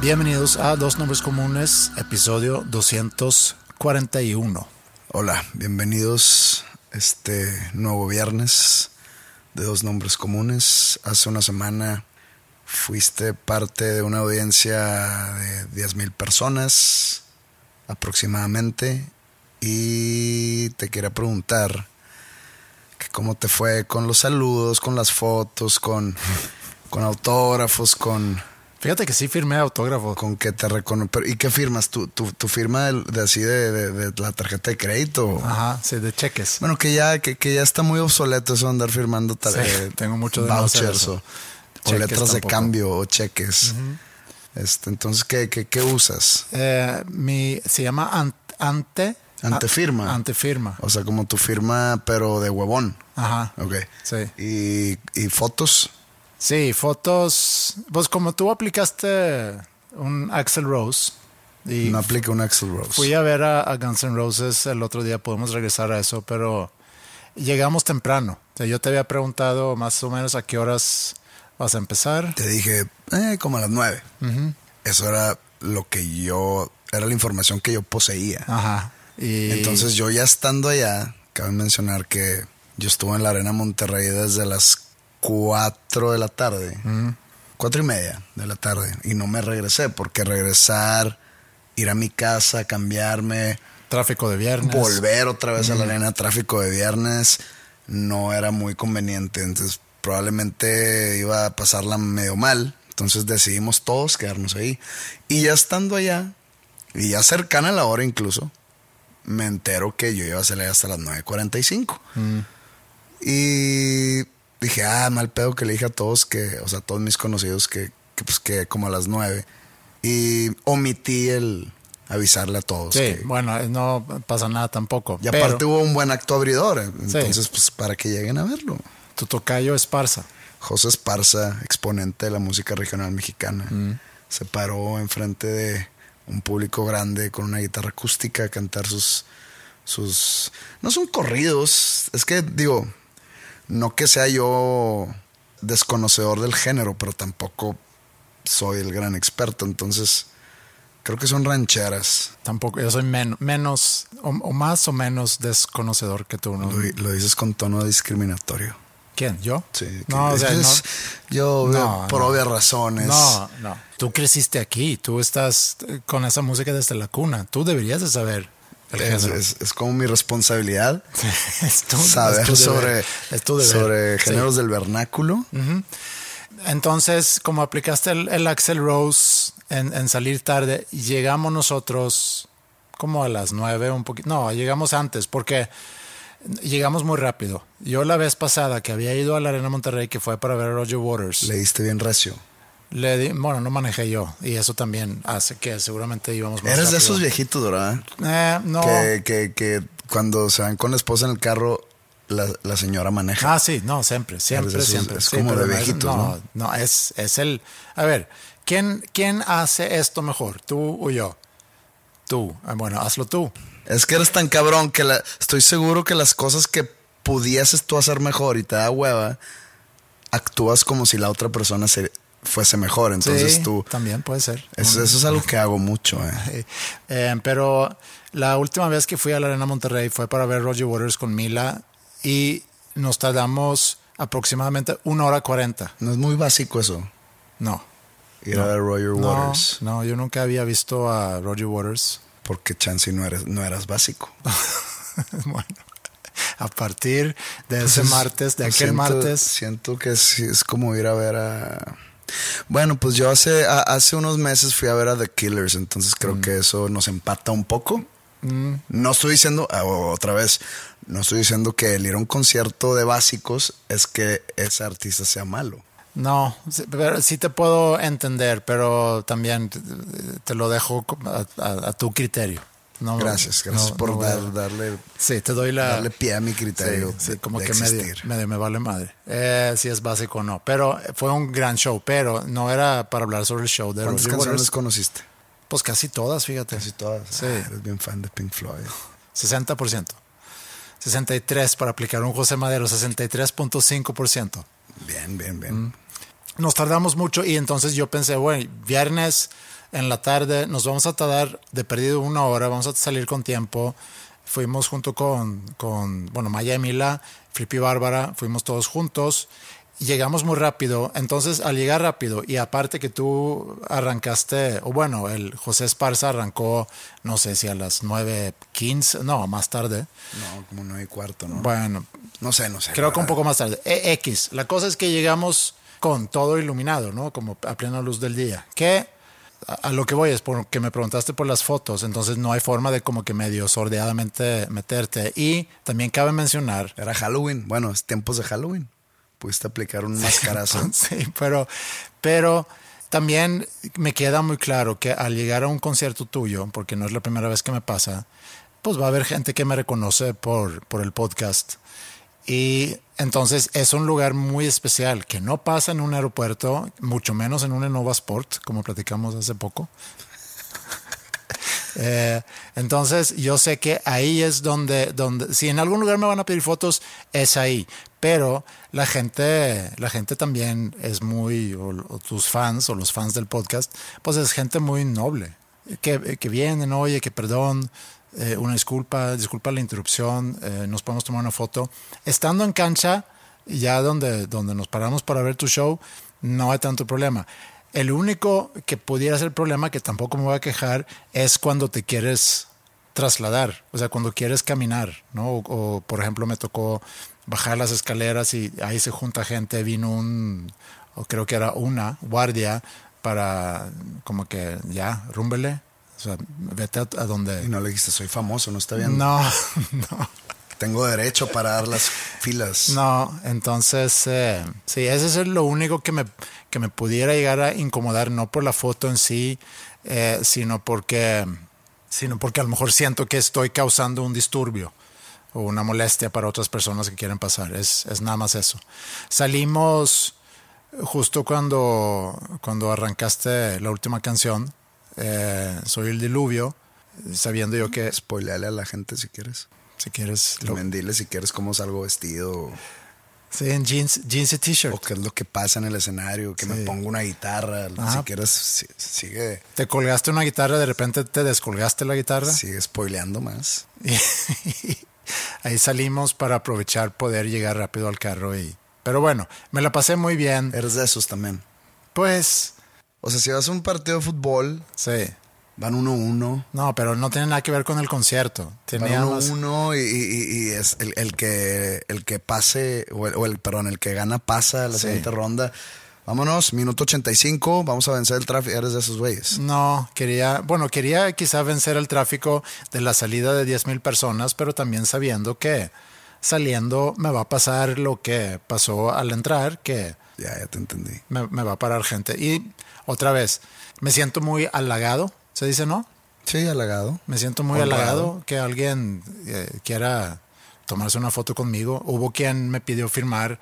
Bienvenidos a Dos Nombres Comunes, episodio 241. Hola, bienvenidos este nuevo viernes de Dos Nombres Comunes. Hace una semana fuiste parte de una audiencia de 10 mil personas aproximadamente y te quería preguntar que cómo te fue con los saludos, con las fotos, con, con autógrafos, con Fíjate que sí firmé autógrafo. con que te recono ¿Y qué firmas? ¿Tu, tu, tu firma de, de así de, de- de la tarjeta de crédito? Ajá, sí, de cheques. Bueno, que ya, que, que ya está muy obsoleto eso de andar firmando tar- Sí, eh, tengo mucho de no vouchers eso. o, letras de cambio o cheques. este, entonces, ¿qué, qué, qué usas? Eh, mi, se llama an- ante. Antefirma. antefirma. O sea, como tu firma, pero de huevón. Ajá. Ok. Sí. ¿Y, y fotos? Sí, fotos. Pues como tú aplicaste un Axel Rose. Y No aplica un Axel Rose. Fui a ver a, a Guns N' Roses el otro día, podemos regresar a eso, pero llegamos temprano. O sea, yo te había preguntado más o menos a qué horas vas a empezar. Te dije, eh, como a las nueve. Eso era lo que yo, era la información que yo poseía. Ajá. Y Entonces yo ya estando allá, cabe mencionar que yo estuve en la Arena Monterrey desde las 4 de la tarde, cuatro y media de la tarde, y no me regresé porque regresar, ir a mi casa, cambiarme, tráfico de viernes. volver otra vez a la arena, tráfico de viernes, no era muy conveniente. Entonces probablemente iba a pasarla medio mal. Entonces decidimos todos quedarnos ahí. Y ya estando allá, y ya cercana a la hora incluso, me entero que yo iba a salir hasta las 9.45. Y dije, ah, mal pedo que le dije a todos que, o sea, a todos mis conocidos que, que, pues que como a las 9. Y omití el avisarle a todos. Sí, que- bueno, eh, no pasa nada tampoco. y pero aparte hubo un buen acto abridor. Entonces, pues para que lleguen a verlo. tu tocayo Esparza. José Esparza, exponente de la música regional mexicana, Mm. se paró enfrente de un público grande con una guitarra acústica a cantar sus. sus. No son corridos. Es que, digo, no que sea yo desconocedor del género, pero tampoco soy el gran experto. Entonces, creo que son rancheras. Tampoco, yo soy men- menos o, o más o menos desconocedor que tú. ¿no? Lo, lo dices con tono discriminatorio. ¿Quién? ¿Yo? Sí, No, o sea, no, yo No, por obvias razones. no, no. Tú creciste aquí, tú estás eh, con esa música desde la cuna. Tú deberías de saber Es, género. es- es como mi responsabilidad tu- saber sobre, sobre Sí. géneros del vernáculo. Entonces, como aplicaste el, el Axel Rose en, en salir tarde, llegamos nosotros como a las nueve, un poquito. No, llegamos antes, porque llegamos muy rápido. Yo la vez pasada que había ido a la Arena Monterrey, que fue para ver a Roger Waters, le, Leíste bien recio. Di, bueno, no manejé yo, y eso también hace que seguramente íbamos más Eres de esos viejitos, ¿verdad? Eh, no. Que, que, que cuando se van con la esposa en el carro, la, la señora maneja. Ah, sí, no, siempre, siempre, esos- siempre. es como de viejitos, no, ¿no? no, es, es el. A ver, ¿quién, ¿quién hace esto mejor? ¿Tú o yo? Tú. Ah, Bueno, hazlo tú. Es que eres tan cabrón que la, estoy seguro que las cosas que pudieses tú hacer mejor y te da hueva, actúas como si la otra persona se, fuese mejor. Entonces Sí, tú... También puede ser. Eso, eso es algo que hago mucho. eh. Eh, pero la última vez que fui a la Arena Monterrey fue para ver Roger Waters con Mila y nos tardamos aproximadamente una hora cuarenta. No es muy básico eso. No. Ir a ver Roger No, Waters. no, yo nunca había visto a Roger Waters. Porque chance no eres, no eras básico. bueno, a partir de ese martes, de aquel Siento- martes. Siento que sí, es como ir a ver a. Bueno, pues yo hace, a- hace unos meses fui a ver a The Killers, entonces creo Mm. que eso nos empata un poco. No estoy diciendo, ah, otra vez, no estoy diciendo que el ir a un concierto de básicos es que ese artista sea malo. No, pero sí te puedo entender, pero también te, te lo dejo a, a- a tu criterio. No, Gracias, gracias no- por no dar- darle, Sí, te doy la. darle pie a mi criterio. Sí, como de que medio, me vale madre. Eh, si es básico o no. Pero fue un gran show, pero no era para hablar sobre el show de ¿Cuántas Roger canciones Waters. conociste? Pues casi todas, fíjate. Casi todas. Sí. Ah, eres bien fan de Pink Floyd. 60%. 63 para aplicar un José Madero, 63.5%. Bien, bien, bien. Nos tardamos mucho y entonces yo pensé, bueno, viernes en la tarde nos vamos a tardar de perdido una hora, vamos a salir con tiempo. Fuimos junto con, con bueno, Maya Emila, Flippy Bárbara, fuimos todos juntos llegamos muy rápido. Entonces, al llegar rápido y aparte que tú arrancaste, o bueno, el José Esparza arrancó, no sé si a las 9.15, no, más tarde. No, como no hay cuarto, ¿no? Bueno, No sé, no sé. Creo que un poco más tarde. E- X. La cosa es que llegamos con todo iluminado, ¿no? Como a plena luz del día. Que a, lo que voy es porque me preguntaste por las fotos, entonces no hay forma de como que medio sordeadamente meterte. Y también cabe mencionar. Era Halloween. Bueno, es tiempos de Halloween. Pudiste aplicar un mascarazo. Sí, pero, pero también me queda muy claro que al llegar a un concierto tuyo, porque no es la primera vez que me pasa, pues va a haber gente que me reconoce por, por el podcast. Y entonces es un lugar muy especial que no pasa en un aeropuerto, mucho menos en un Innova Sport, como platicamos hace poco. Eh, entonces yo sé que ahí es donde, donde, si en algún lugar me van a pedir fotos, es ahí. Pero la gente, la gente también es muy, o, tus fans o los fans del podcast, pues es gente muy noble, que, que vienen, oye, que perdón, eh, una disculpa, disculpa la interrupción, eh, nos podemos tomar una foto. Estando en cancha, ya donde, donde nos paramos para ver tu show, no hay tanto problema. El único que pudiera ser problema, que tampoco me voy a quejar, es cuando te quieres trasladar, o sea, cuando quieres caminar, ¿no? O, por ejemplo, me tocó bajar las escaleras y ahí se junta gente, vino un, o creo que era una guardia para como que ya, rúmbele, o sea, vete a, a donde... Y no le dijiste, soy famoso, no está bien. No, no. Tengo derecho para dar las filas. No, entonces, eh, sí, ese es lo único que me, que me pudiera llegar a incomodar, no por la foto en sí, eh, sino porque, sino porque a lo mejor siento que estoy causando un disturbio o una molestia para otras personas que quieren pasar. Es, es nada más eso. Salimos justo cuando, cuando arrancaste la última canción, eh, Soy el Diluvio, sabiendo yo que, Spoileale a la gente si quieres. si quieres, lo- También dile si quieres cómo salgo vestido. sí, en jeans, jeans y t-shirt. O qué es lo que pasa en el escenario. Que me Sí. pongo una guitarra. Ajá. Si quieres, si- sigue, Te colgaste una guitarra, de repente te descolgaste la guitarra. sigue spoileando más. Y ahí salimos para aprovechar poder llegar rápido al carro y pero bueno, me la pasé muy bien. Eres de esos también. Pues O sea, si vas a un partido de fútbol, sí. van uno a uno. No, pero no tiene nada que ver con el concierto. Tenía Van uno a más- uno y, y- y es el, el que el que pase, o el, o el- perdón, el que gana pasa la Sí. siguiente ronda. Vámonos, minuto 85, vamos a vencer el tráfico. Eres de esos güeyes. No, quería, bueno, quería quizá vencer el tráfico de la salida de 10 mil personas, pero también sabiendo que saliendo me va a pasar lo que pasó al entrar, que Ya, ya te entendí. me, me va a parar gente. Y otra vez, me siento muy halagado, se dice, ¿no? Sí, halagado. Me siento muy Honrado. halagado que alguien eh, quiera tomarse una foto conmigo. Hubo quien me pidió firmar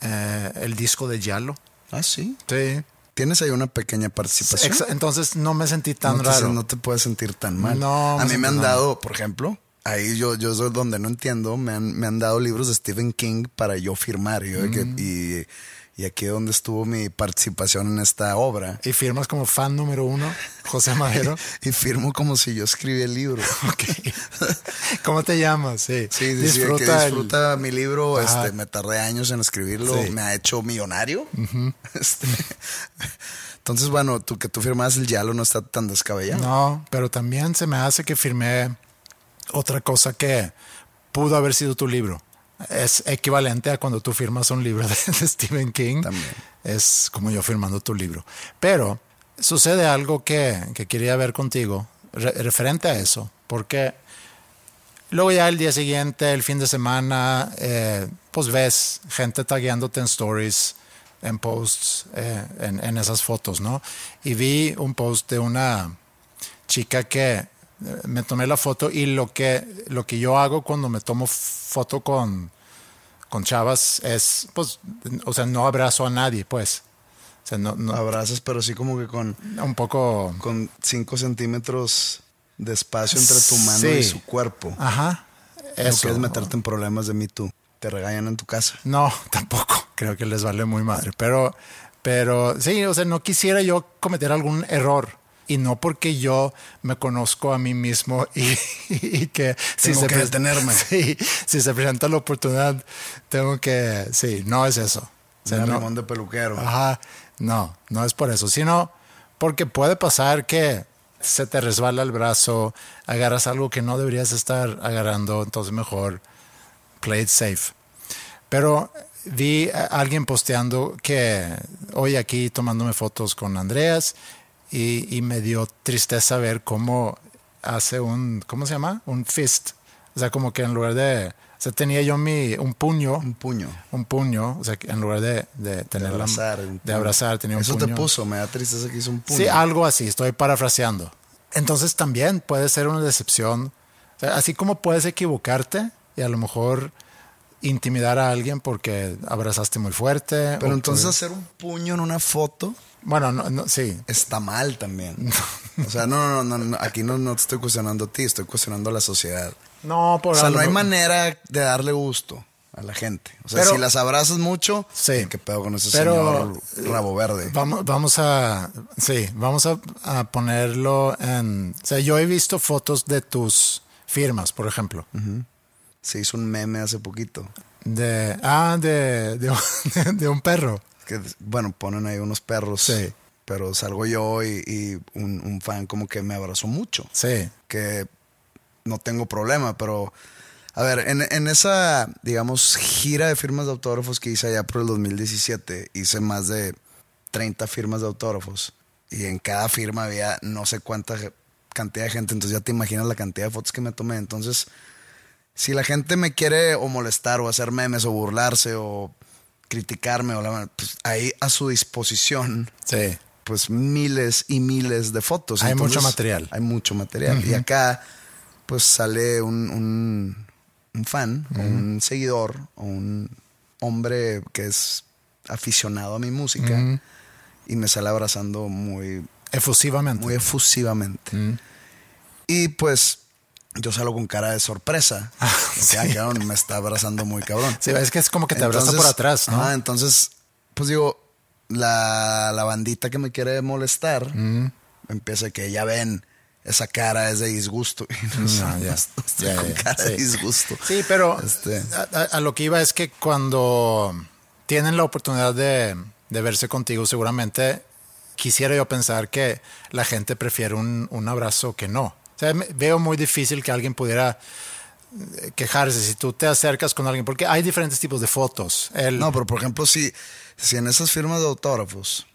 eh, el disco de Yalo. Ah, sí. Sí. tienes ahí una pequeña participación. Exa- Entonces no me sentí tan no te, raro. no te puedes sentir tan mal. No, a mí me han dado, por ejemplo, ahí yo, yo soy donde no entiendo, me han, me han dado libros de Stephen King para yo firmar. Yo que- y, y aquí es donde estuvo mi participación en esta obra. Y firmas como fan número uno, José Madero. Y firmo como si yo escribí el libro. ¿Cómo te llamas? Sí. Sí, sí, sí, que disfruta, el- disfruta mi libro. Este, me tardé años en escribirlo. Me ha hecho millonario. Este, entonces, bueno, tú que tú firmas el Yalo no está tan descabellado. No, pero también se me hace que firmé otra cosa que pudo haber sido tu libro. Es equivalente a cuando tú firmas un libro de, de Stephen King. También. Es como yo firmando tu libro. Pero sucede algo que, que quería ver contigo re- referente a eso. Porque luego ya el día siguiente, el fin de semana, eh, pues ves gente tagueándote en stories, en posts, eh, en, en esas fotos, ¿no? Y vi un post de una chica que me tomé la foto y lo que, lo que yo hago cuando me tomo foto con, con chavas es, pues, o sea, no abrazo a nadie, pues. O sea, no, no- Abrazas, pero sí como que con, un poco... con 5 centímetros de espacio entre tu mano Sí. y su cuerpo. Ajá. No Eso. quieres meterte en problemas de Me Too. Te regañan en tu casa. No, tampoco. Creo que les vale muy madre. Pero, pero sí, o sea, no quisiera yo cometer algún error. Y no porque yo me conozco a mí mismo y, y que Tengo que pre- detenerme. Sí, si se presenta la oportunidad, tengo que. Sí, no es eso. O sea, Un no- de peluquero. Ajá, no, no es por eso, sino porque puede pasar que se te resbala el brazo, agarras algo que no deberías estar agarrando, entonces mejor play it safe. Pero vi a alguien posteando que hoy aquí tomándome fotos con Andreas y, y me dio tristeza ver cómo hace un, ¿cómo se llama? Un fist. O sea, como que en lugar de, o sea, tenía yo mi, un puño Un puño. un puño, o sea, en lugar de, de tener la- abrazar, un de abrazar, tenía un Eso puño. te puso, me da tristeza que hizo un puño. Sí, algo así, estoy parafraseando. Entonces también puede ser una decepción. O sea, así como puedes equivocarte y a lo mejor intimidar a alguien porque abrazaste muy fuerte. Pero entonces por- hacer un puño en una foto Bueno, no, no, sí. está mal también. O sea, no, no, no, no, aquí no, no te estoy cuestionando a ti, estoy cuestionando a la sociedad. No, por O sea, algo- no hay manera de darle gusto a la gente. O sea, Pero- si las abrazas mucho, Sí. ¿qué pedo con ese Pero- señor rabo verde? Vamos, vamos a, sí, vamos a, a ponerlo en, o sea, yo he visto fotos de tus firmas, por ejemplo. Se hizo un meme hace poquito. De, ah, de, de, un- de un perro. Que, bueno, ponen ahí unos perros. Sí. Pero salgo yo y, y un, un fan como que me abrazó mucho. Sí. que no tengo problema, pero a ver, en, en esa, digamos, gira de firmas de autógrafos que hice allá por el 2017, hice más de 30 firmas de autógrafos y en cada firma había no sé cuánta cantidad de gente, entonces ya te imaginas la cantidad de fotos que me tomé, entonces si la gente me quiere o molestar o hacer memes o burlarse o criticarme o la, pues ahí a su disposición Sí. pues miles y miles de fotos. Hay mucho material. Hay mucho material. Y acá, pues sale un, un, un fan, o un seguidor, o un hombre que es aficionado a mi música y me sale abrazando muy, Efusivamente. muy efusivamente. Y pues yo salgo con cara de sorpresa. Ah, cabrón, me está abrazando muy cabrón. Sí, es que es como que te abraza por atrás, ¿no? entonces, pues digo, la, la bandita que me quiere molestar empieza que ya ven, esa cara es de disgusto. Y no, No, ya. estoy Ya, con ya, cara de disgusto. Sí, pero Este. a, a- a lo que iba es que cuando tienen la oportunidad de, de verse contigo, seguramente quisiera yo pensar que la gente prefiere un, un abrazo que no. O sea, veo muy difícil que alguien pudiera eh, quejarse si tú te acercas con alguien, porque hay diferentes tipos de fotos. El, No, pero por ejemplo, si, si en esas firmas de autógrafos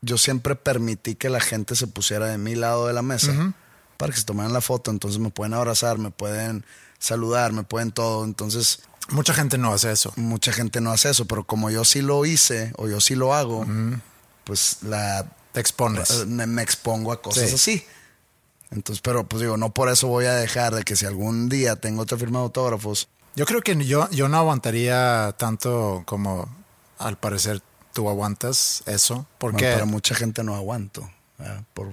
yo siempre permití que la gente se pusiera de mi lado de la mesa para que se tomaran la foto, entonces me pueden abrazar, me pueden saludar, me pueden todo, entonces mucha gente no hace eso. mucha gente no hace eso, pero como yo sí lo hice o yo sí lo hago, pues la Te expones. me, me expongo a cosas Sí. así. Entonces, pero pues digo, no por eso voy a dejar de que si algún día tengo otra firma de autógrafos, Yo creo que yo, yo no aguantaría tanto como al parecer tú aguantas eso, Bueno, porque para mucha gente no aguanto, ¿verdad? por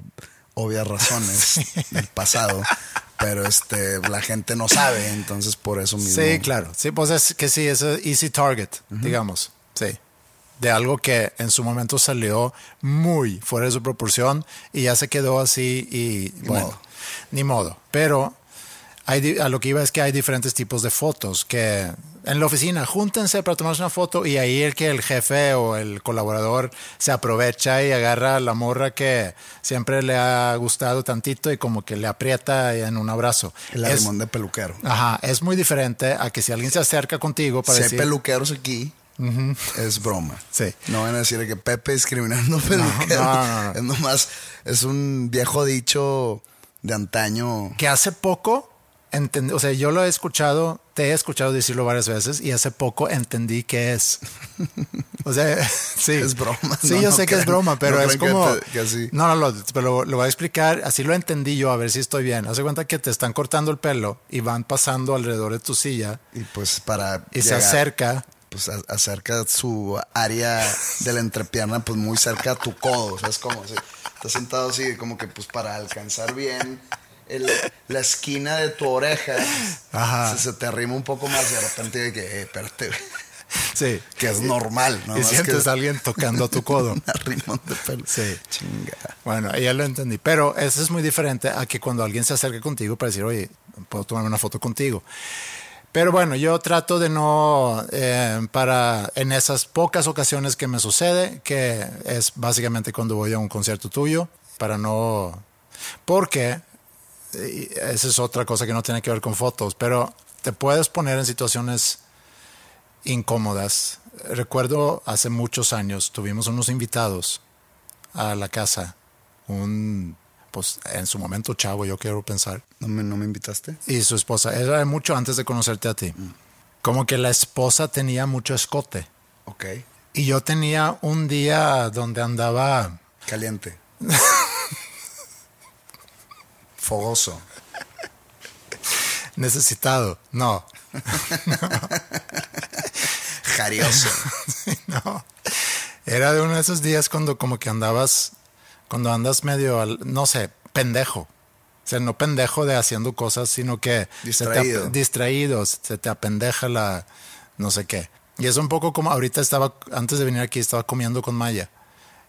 obvias razones del pasado. Pero este, la gente no sabe, entonces por eso mismo. sí, claro, sí, pues es que sí, es easy target, digamos, sí, de algo que en su momento salió muy fuera de su proporción y ya se quedó así y Ni bueno, modo. ni modo, pero hay, a lo que iba es que hay diferentes tipos de fotos que en la oficina júntense para tomarse una foto y ahí el que el jefe o el colaborador se aprovecha y agarra a la morra que siempre le ha gustado tantito y como que le aprieta en un abrazo. El Es- arrimón de peluquero. Ajá, es muy diferente a que si alguien se acerca contigo para Si hay decir, peluqueros aquí, es broma. Sí. No van a decir que Pepe discriminando peluqueros. no, no, no. Es nomás, es un viejo dicho de antaño. que hace poco, o sea, yo lo he escuchado, te he escuchado decirlo varias veces y hace poco entendí qué es. O sea, sí. Es broma, Sí, no, yo no sé que es broma, pero no es que como... te- que. No, no, lo, pero lo, voy a explicar, así lo entendí yo, a ver si estoy bien. Hace cuenta que te están cortando el pelo y van pasando alrededor de tu silla Y pues para. y se acerca. Pues acerca su área de la entrepierna, pues muy cerca a tu codo. ¿Sabes cómo? Sí. Estás sentado así, como que pues para alcanzar bien el- la esquina de tu oreja. Ajá. Se, se te arrima un poco más y de repente de que, eh, espérate. Sí. que es normal, ¿no? y sientes que a alguien tocando tu codo. un arrimón de pelo. Sí. Chinga. Bueno, ya lo entendí. Pero eso es muy diferente a que cuando alguien se acerque contigo para decir, oye, puedo tomarme una foto contigo. Pero bueno, yo trato de no, eh, para en esas pocas ocasiones que me sucede, que es básicamente cuando voy a un concierto tuyo, para no, porque eh, esa es otra cosa que no tiene que ver con fotos, pero te puedes poner en situaciones incómodas. Recuerdo hace muchos años tuvimos unos invitados a la casa, un, pues en su momento chavo, yo quiero pensar, ¿No me, no me invitaste? y su esposa, era mucho antes de conocerte a ti. Como que la esposa tenía mucho escote. Ok. Y yo tenía un día donde andaba, Caliente. Fogoso. necesitado. No, Jarioso. no. Era de uno de esos días cuando como que andabas, cuando andas medio, al- no sé, pendejo. O sea, no pendejo de haciendo cosas, sino que se te Distraído. distraído, se te apendeja la no sé qué. Y es un poco como ahorita estaba, antes de venir aquí, estaba comiendo con Maya.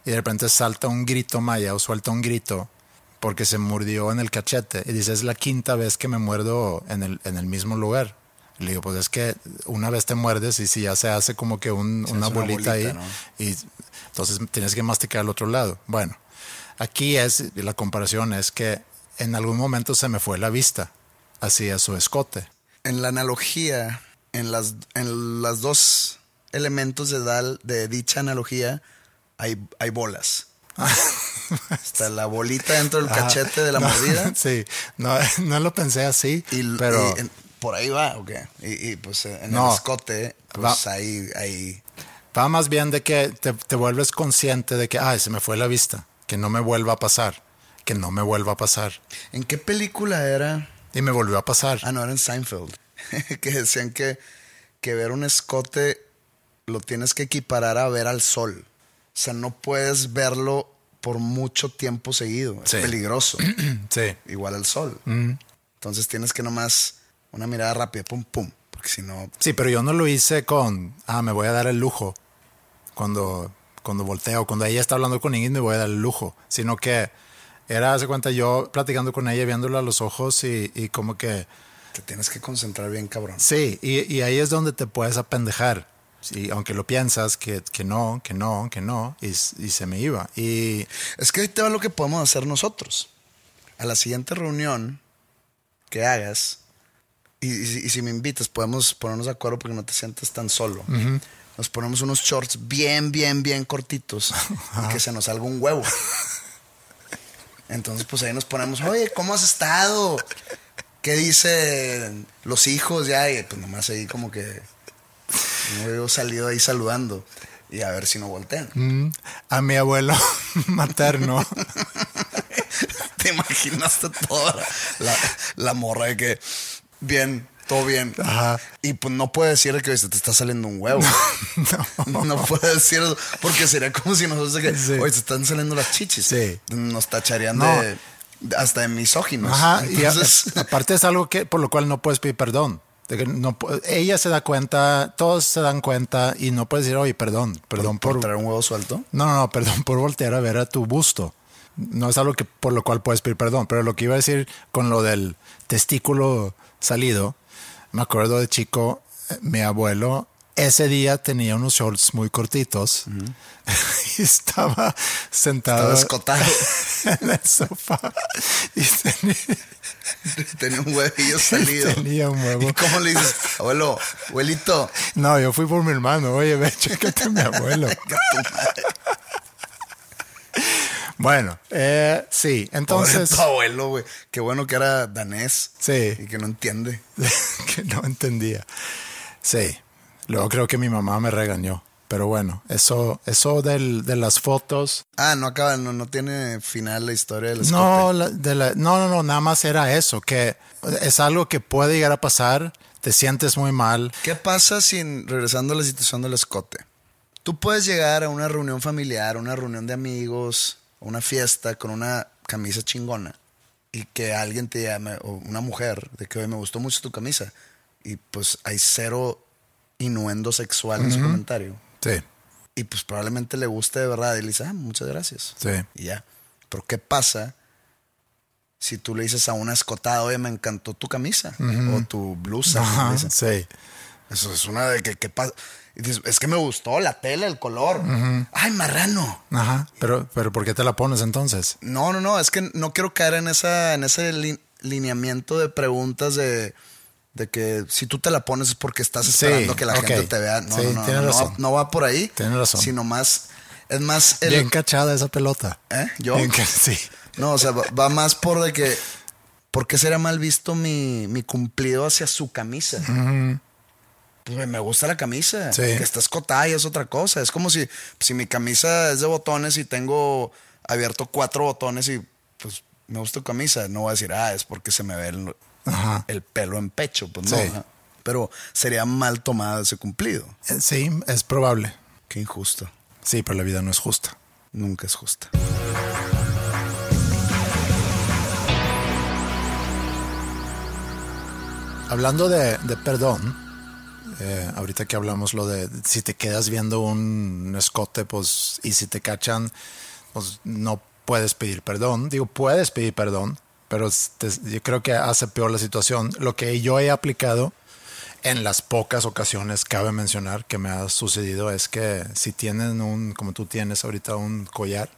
Y de repente salta un grito Maya o suelta un grito porque se mordió en el cachete. Y dice, es la quinta vez que me muerdo en el, en el mismo lugar. Le digo, pues es que una vez te muerdes y si ya se hace como que un- una, hace una bolita, bolita, ahí. ¿no? Y entonces tienes que masticar al otro lado. Bueno, aquí es, la comparación es que en algún momento se me fue la vista hacia su escote. En la analogía, en las, en las dos elementos de, dal, de dicha analogía, hay, hay bolas. Está la bolita dentro del Ajá. cachete de la No, mordida. Sí, no, no lo pensé así, Y, pero y en- por ahí va, ¿o qué? Y, y, pues en No. el escote, pues Va. ahí, ahí. va más bien de que te, te vuelves consciente de que, ay, se me fue la vista, que no me vuelva a pasar, que no me vuelva a pasar. ¿En qué película era? Y me volvió a pasar. Ah, no, era en Seinfeld. que decían que, que ver un escote lo tienes que equiparar a ver al sol. O sea, no puedes verlo por mucho tiempo seguido. Es Sí. peligroso. Sí. Igual al sol. Entonces tienes que nomás una mirada rápida, pum, pum. Porque si no, Sí, pero yo no lo hice con, ah, me voy a dar el lujo cuando, cuando volteo, cuando ella está hablando con Ingrid me voy a dar el lujo, sino que era, hace cuenta, yo platicando con ella, viéndola a los ojos y, y como que, te tienes que concentrar bien, cabrón. sí, y, y ahí es donde te puedes apendejar. Sí, aunque lo piensas, que, que no, que no, que no, y, y se me iba. Y Es que ahí te va lo que podemos hacer nosotros. A la siguiente reunión que hagas, y, y y si me invitas, podemos ponernos de acuerdo porque no te sientes tan solo. Nos ponemos unos shorts bien, bien, bien cortitos y que se nos salga un huevo. Entonces, pues ahí nos ponemos, oye, ¿cómo has estado? ¿Qué dicen los hijos? Ya, y pues nomás ahí como que no veo salido ahí saludando y a ver si no voltean. mm, a mi abuelo materno. ¿Te imaginaste toda la, la morra de que bien todo bien. Ajá. Y pues no puede decir que se te está saliendo un huevo. No, puede decir eso, porque sería como si nosotros que, Sí. oye, están saliendo las chichis. Sí. Nos tacharían No. de, hasta de misóginos. Ajá, y a- Entonces, aparte es algo que por lo cual no puedes pedir perdón. De que no, ella se da cuenta, todos se dan cuenta y no puedes decir, oye, perdón, perdón por, por... traer un huevo suelto. No, no, no, perdón por voltear a ver a tu busto. No es algo que por lo cual puedes pedir perdón, pero lo que iba a decir con lo del testículo salido, me acuerdo de chico, eh, mi abuelo ese día tenía unos shorts muy cortitos y estaba sentado Estaba escotado. en el sofá y tenía, Tenía un huevillo salido. tenía un huevo. ¿Y cómo le dices, abuelo, abuelito? No, yo fui por mi hermano. Oye, ve, chécate a mi abuelo. Bueno, eh, sí, Entonces, entonces... tu abuelo, güey. Qué bueno que era danés. Sí. Y que no entiende. que no entendía. Sí. Luego creo que mi mamá me regañó. Pero bueno, eso, eso del, de las fotos. Ah, no acaba, no, no tiene final la historia del escote. No, la- de la- no, no, no, nada más era eso, que es algo que puede llegar a pasar, te sientes muy mal. ¿Qué pasa si, regresando a la situación del escote, tú puedes llegar a una reunión familiar, una reunión de amigos, a una fiesta con una camisa chingona y que alguien te llame, o una mujer, de que hoy me gustó mucho tu camisa y pues hay cero innuendo sexual en su comentario Sí, y pues probablemente le guste de verdad y le dice, ah, muchas gracias. sí. Y ya. Pero ¿qué pasa si tú le dices a una escotada, oye, me encantó tu camisa o tu blusa? Sí. Eso es una de que, ¿qué pasa? Y dices, es que me gustó la tela, el color. Ay, marrano. Ajá. Pero, pero ¿por qué te la pones entonces? No, no, no, es que no quiero caer en, esa, en ese li- lineamiento de preguntas de, de que si tú te la pones es porque estás Sí, esperando que la gente te vea. No, Sí, no, no, tienes no, no, razón. no va por ahí. Tienes razón. Sino más, es más el... Bien cachada esa pelota. ¿Eh? ¿Yo? Bien sí. No, o sea, va, va más por de que, ¿por qué será mal visto mi, mi cumplido hacia su camisa? Pues me gusta la camisa. Sí. Que está escotada y es otra cosa. Es como si, si mi camisa es de botones y tengo abierto cuatro botones y pues me gusta tu camisa. No voy a decir, ah, es porque se me ve el, pelo en pecho. Pues no. Sí. Pero sería mal tomado ese cumplido. Eh, Sí, es probable. Qué injusto. Sí, pero la vida no es justa. Nunca es justa. Hablando de, de perdón, eh, ahorita que hablamos lo de si te quedas viendo un escote, pues, y si te cachan, pues no puedes pedir perdón. Digo, puedes pedir perdón, pero te- yo creo que hace peor la situación. Lo que yo he aplicado en las pocas ocasiones, cabe mencionar, que me ha sucedido es que si tienen un, como tú tienes ahorita, un collar,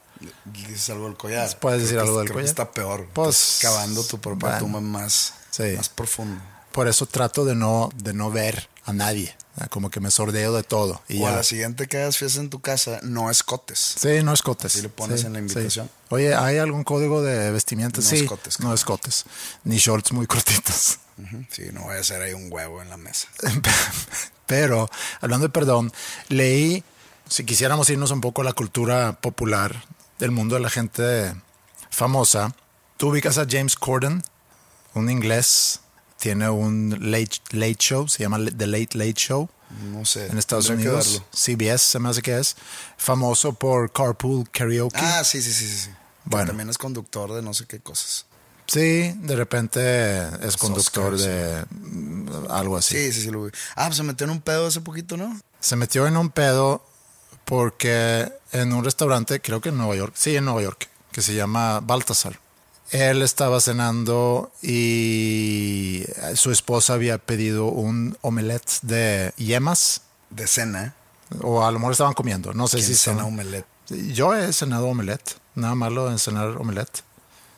Dices algo del collar. Puedes decir Creo algo del collar. está peor. Pues, cavando tu propia bueno. tumba más, Sí. más profundo. por eso trato de no, de no ver a nadie, como que me sordeo de todo. Y o a ya. la siguiente que hagas fiesta en tu casa, no escotes. Sí, no escotes. Así le pones Sí, en la sí. invitación. Oye, ¿hay algún código de vestimenta? No sí, escotes, no escotes. Ni shorts muy cortitos. Sí, no voy a hacer ahí un huevo en la mesa. Pero, hablando de perdón, leí, si quisiéramos irnos un poco a la cultura popular del mundo de la gente famosa, tú ubicas a James Corden, un inglés, tiene un late, late show, se llama The Late Late Show. No sé. en Estados Unidos. CBS se me hace que es, famoso por carpool karaoke. Ah, sí, sí, sí, sí. Que Bueno. también es conductor de no sé qué cosas. Sí, de repente es conductor Oscars, de algo así. Sí, sí, sí. Lo vi. Ah, pues se metió en un pedo hace poquito, ¿no? Se metió en un pedo porque en un restaurante, creo que en Nueva York, sí, en Nueva York, que se llama Baltasar. Él estaba cenando y su esposa había pedido un omelette de yemas, De cena. o a lo mejor estaban comiendo, no sé ¿Quién si cena omelette? Yo he cenado omelette, nada malo en cenar omelette.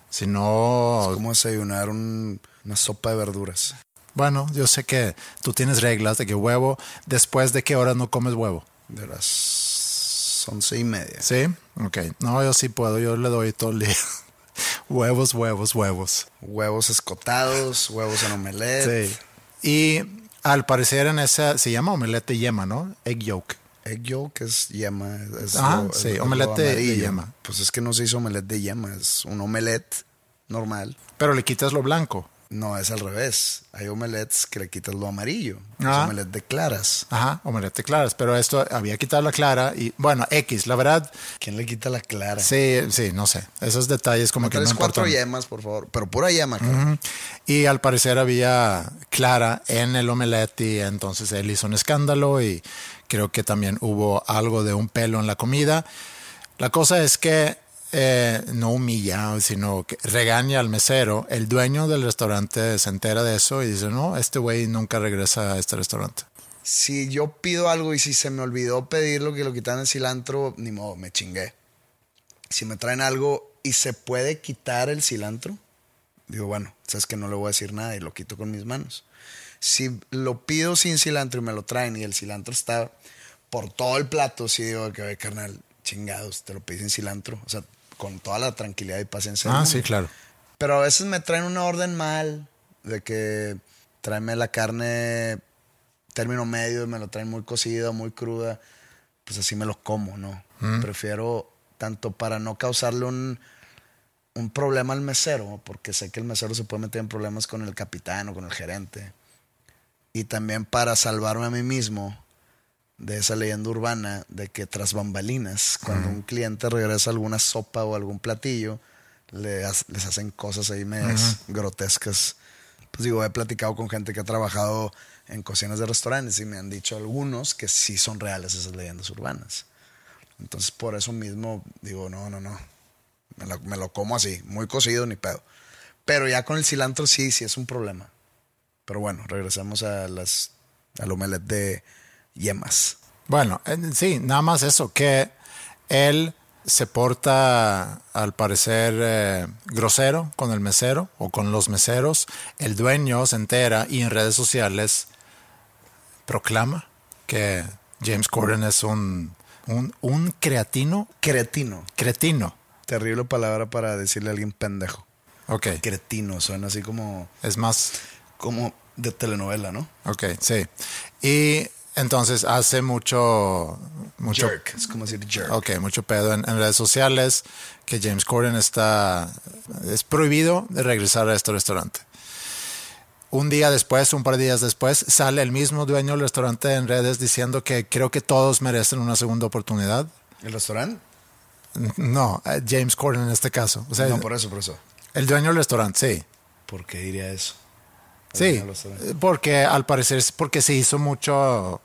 Si no, Es como desayunar un- una sopa de verduras. bueno, yo sé que tú tienes reglas de que huevo, después de qué hora no comes huevo. De las once y media. ¿Sí? Ok. No, yo sí puedo, yo le doy todo el día. Huevos, huevos, huevos. Huevos escotados, huevos en omelette. Sí. Y al parecer en esa, se llama omelette de yema, ¿no? Egg yolk. Egg yolk es yema. Es Ajá, lo- es sí, omelette de- yema. Pues es que no se hizo omelette de yema, es un omelette normal. Pero le quitas lo blanco. No, es al revés. Hay omelettes que le quitas lo amarillo. Ah. Es omelette de claras. Ajá, omelette claras, pero esto había quitado la clara y bueno, X, la verdad, ¿Quién le quita la clara? sí, sí, no sé, esos detalles como que no Tres, cuatro importan. yemas, por favor. Pero pura yema, cabrón. Y al parecer había clara en el omelette y entonces él hizo un escándalo y creo que también hubo algo de un pelo en la comida. La cosa es que eh, no humilla, sino que regaña al mesero. El dueño del restaurante se entera de eso y dice, no, este güey nunca regresa a este restaurante. Si yo pido algo y si se me olvidó pedirlo, que lo quitan el cilantro, ni modo, me chingué. Si me traen algo y se puede quitar el cilantro, digo, bueno, sabes que no le voy a decir nada y lo quito con mis manos. Si lo pido sin cilantro y me lo traen y el cilantro está por todo el plato, sí digo que, "Oye, carnal, chingados, te lo pedí sin cilantro. O sea, con toda la tranquilidad y paciencia. Ah, sí, claro. Pero a veces me traen una orden mal, de que tráeme la carne término medio y me lo traen muy cocida, muy cruda. Pues así me lo como, ¿no? Prefiero tanto para no causarle un, un problema al mesero, porque sé que el mesero se puede meter en problemas con el capitán o con el gerente. Y también para salvarme a mí mismo de esa leyenda urbana de que tras bambalinas, cuando un cliente regresa alguna sopa o algún platillo, le ha- les hacen cosas ahí medias grotescas. Pues digo, he platicado con gente que ha trabajado en cocinas de restaurantes y me han dicho algunos que sí son reales esas leyendas urbanas. Entonces, por eso mismo digo, no, no, no. Me lo, me lo como así, muy cocido, ni pedo. Pero ya con el cilantro sí, sí es un problema. Pero bueno, regresamos a las al omelette de yemas. Bueno, eh, sí, nada más eso, que él se porta al parecer eh, grosero con el mesero o con los meseros. El dueño se entera y en redes sociales proclama que James Corden es un, un, un creatino, Cretino. cretino. Terrible palabra para decirle a alguien pendejo. Ok, Cretino, suena así como, es más como de telenovela, ¿no? Ok, sí. Y entonces hace mucho, mucho, Jerk. Es como decir jerk. ok, mucho pedo en, en redes sociales que James Corden está, es prohibido de regresar a este restaurante. Un día después, un par de días después, sale el mismo dueño del restaurante en redes diciendo que creo que todos merecen una segunda oportunidad. ¿El restaurante? No, eh, James Corden en este caso. O sea, no, por eso, por eso. el dueño del restaurante, sí. ¿Por qué diría eso? El Sí, porque al parecer porque se hizo mucho,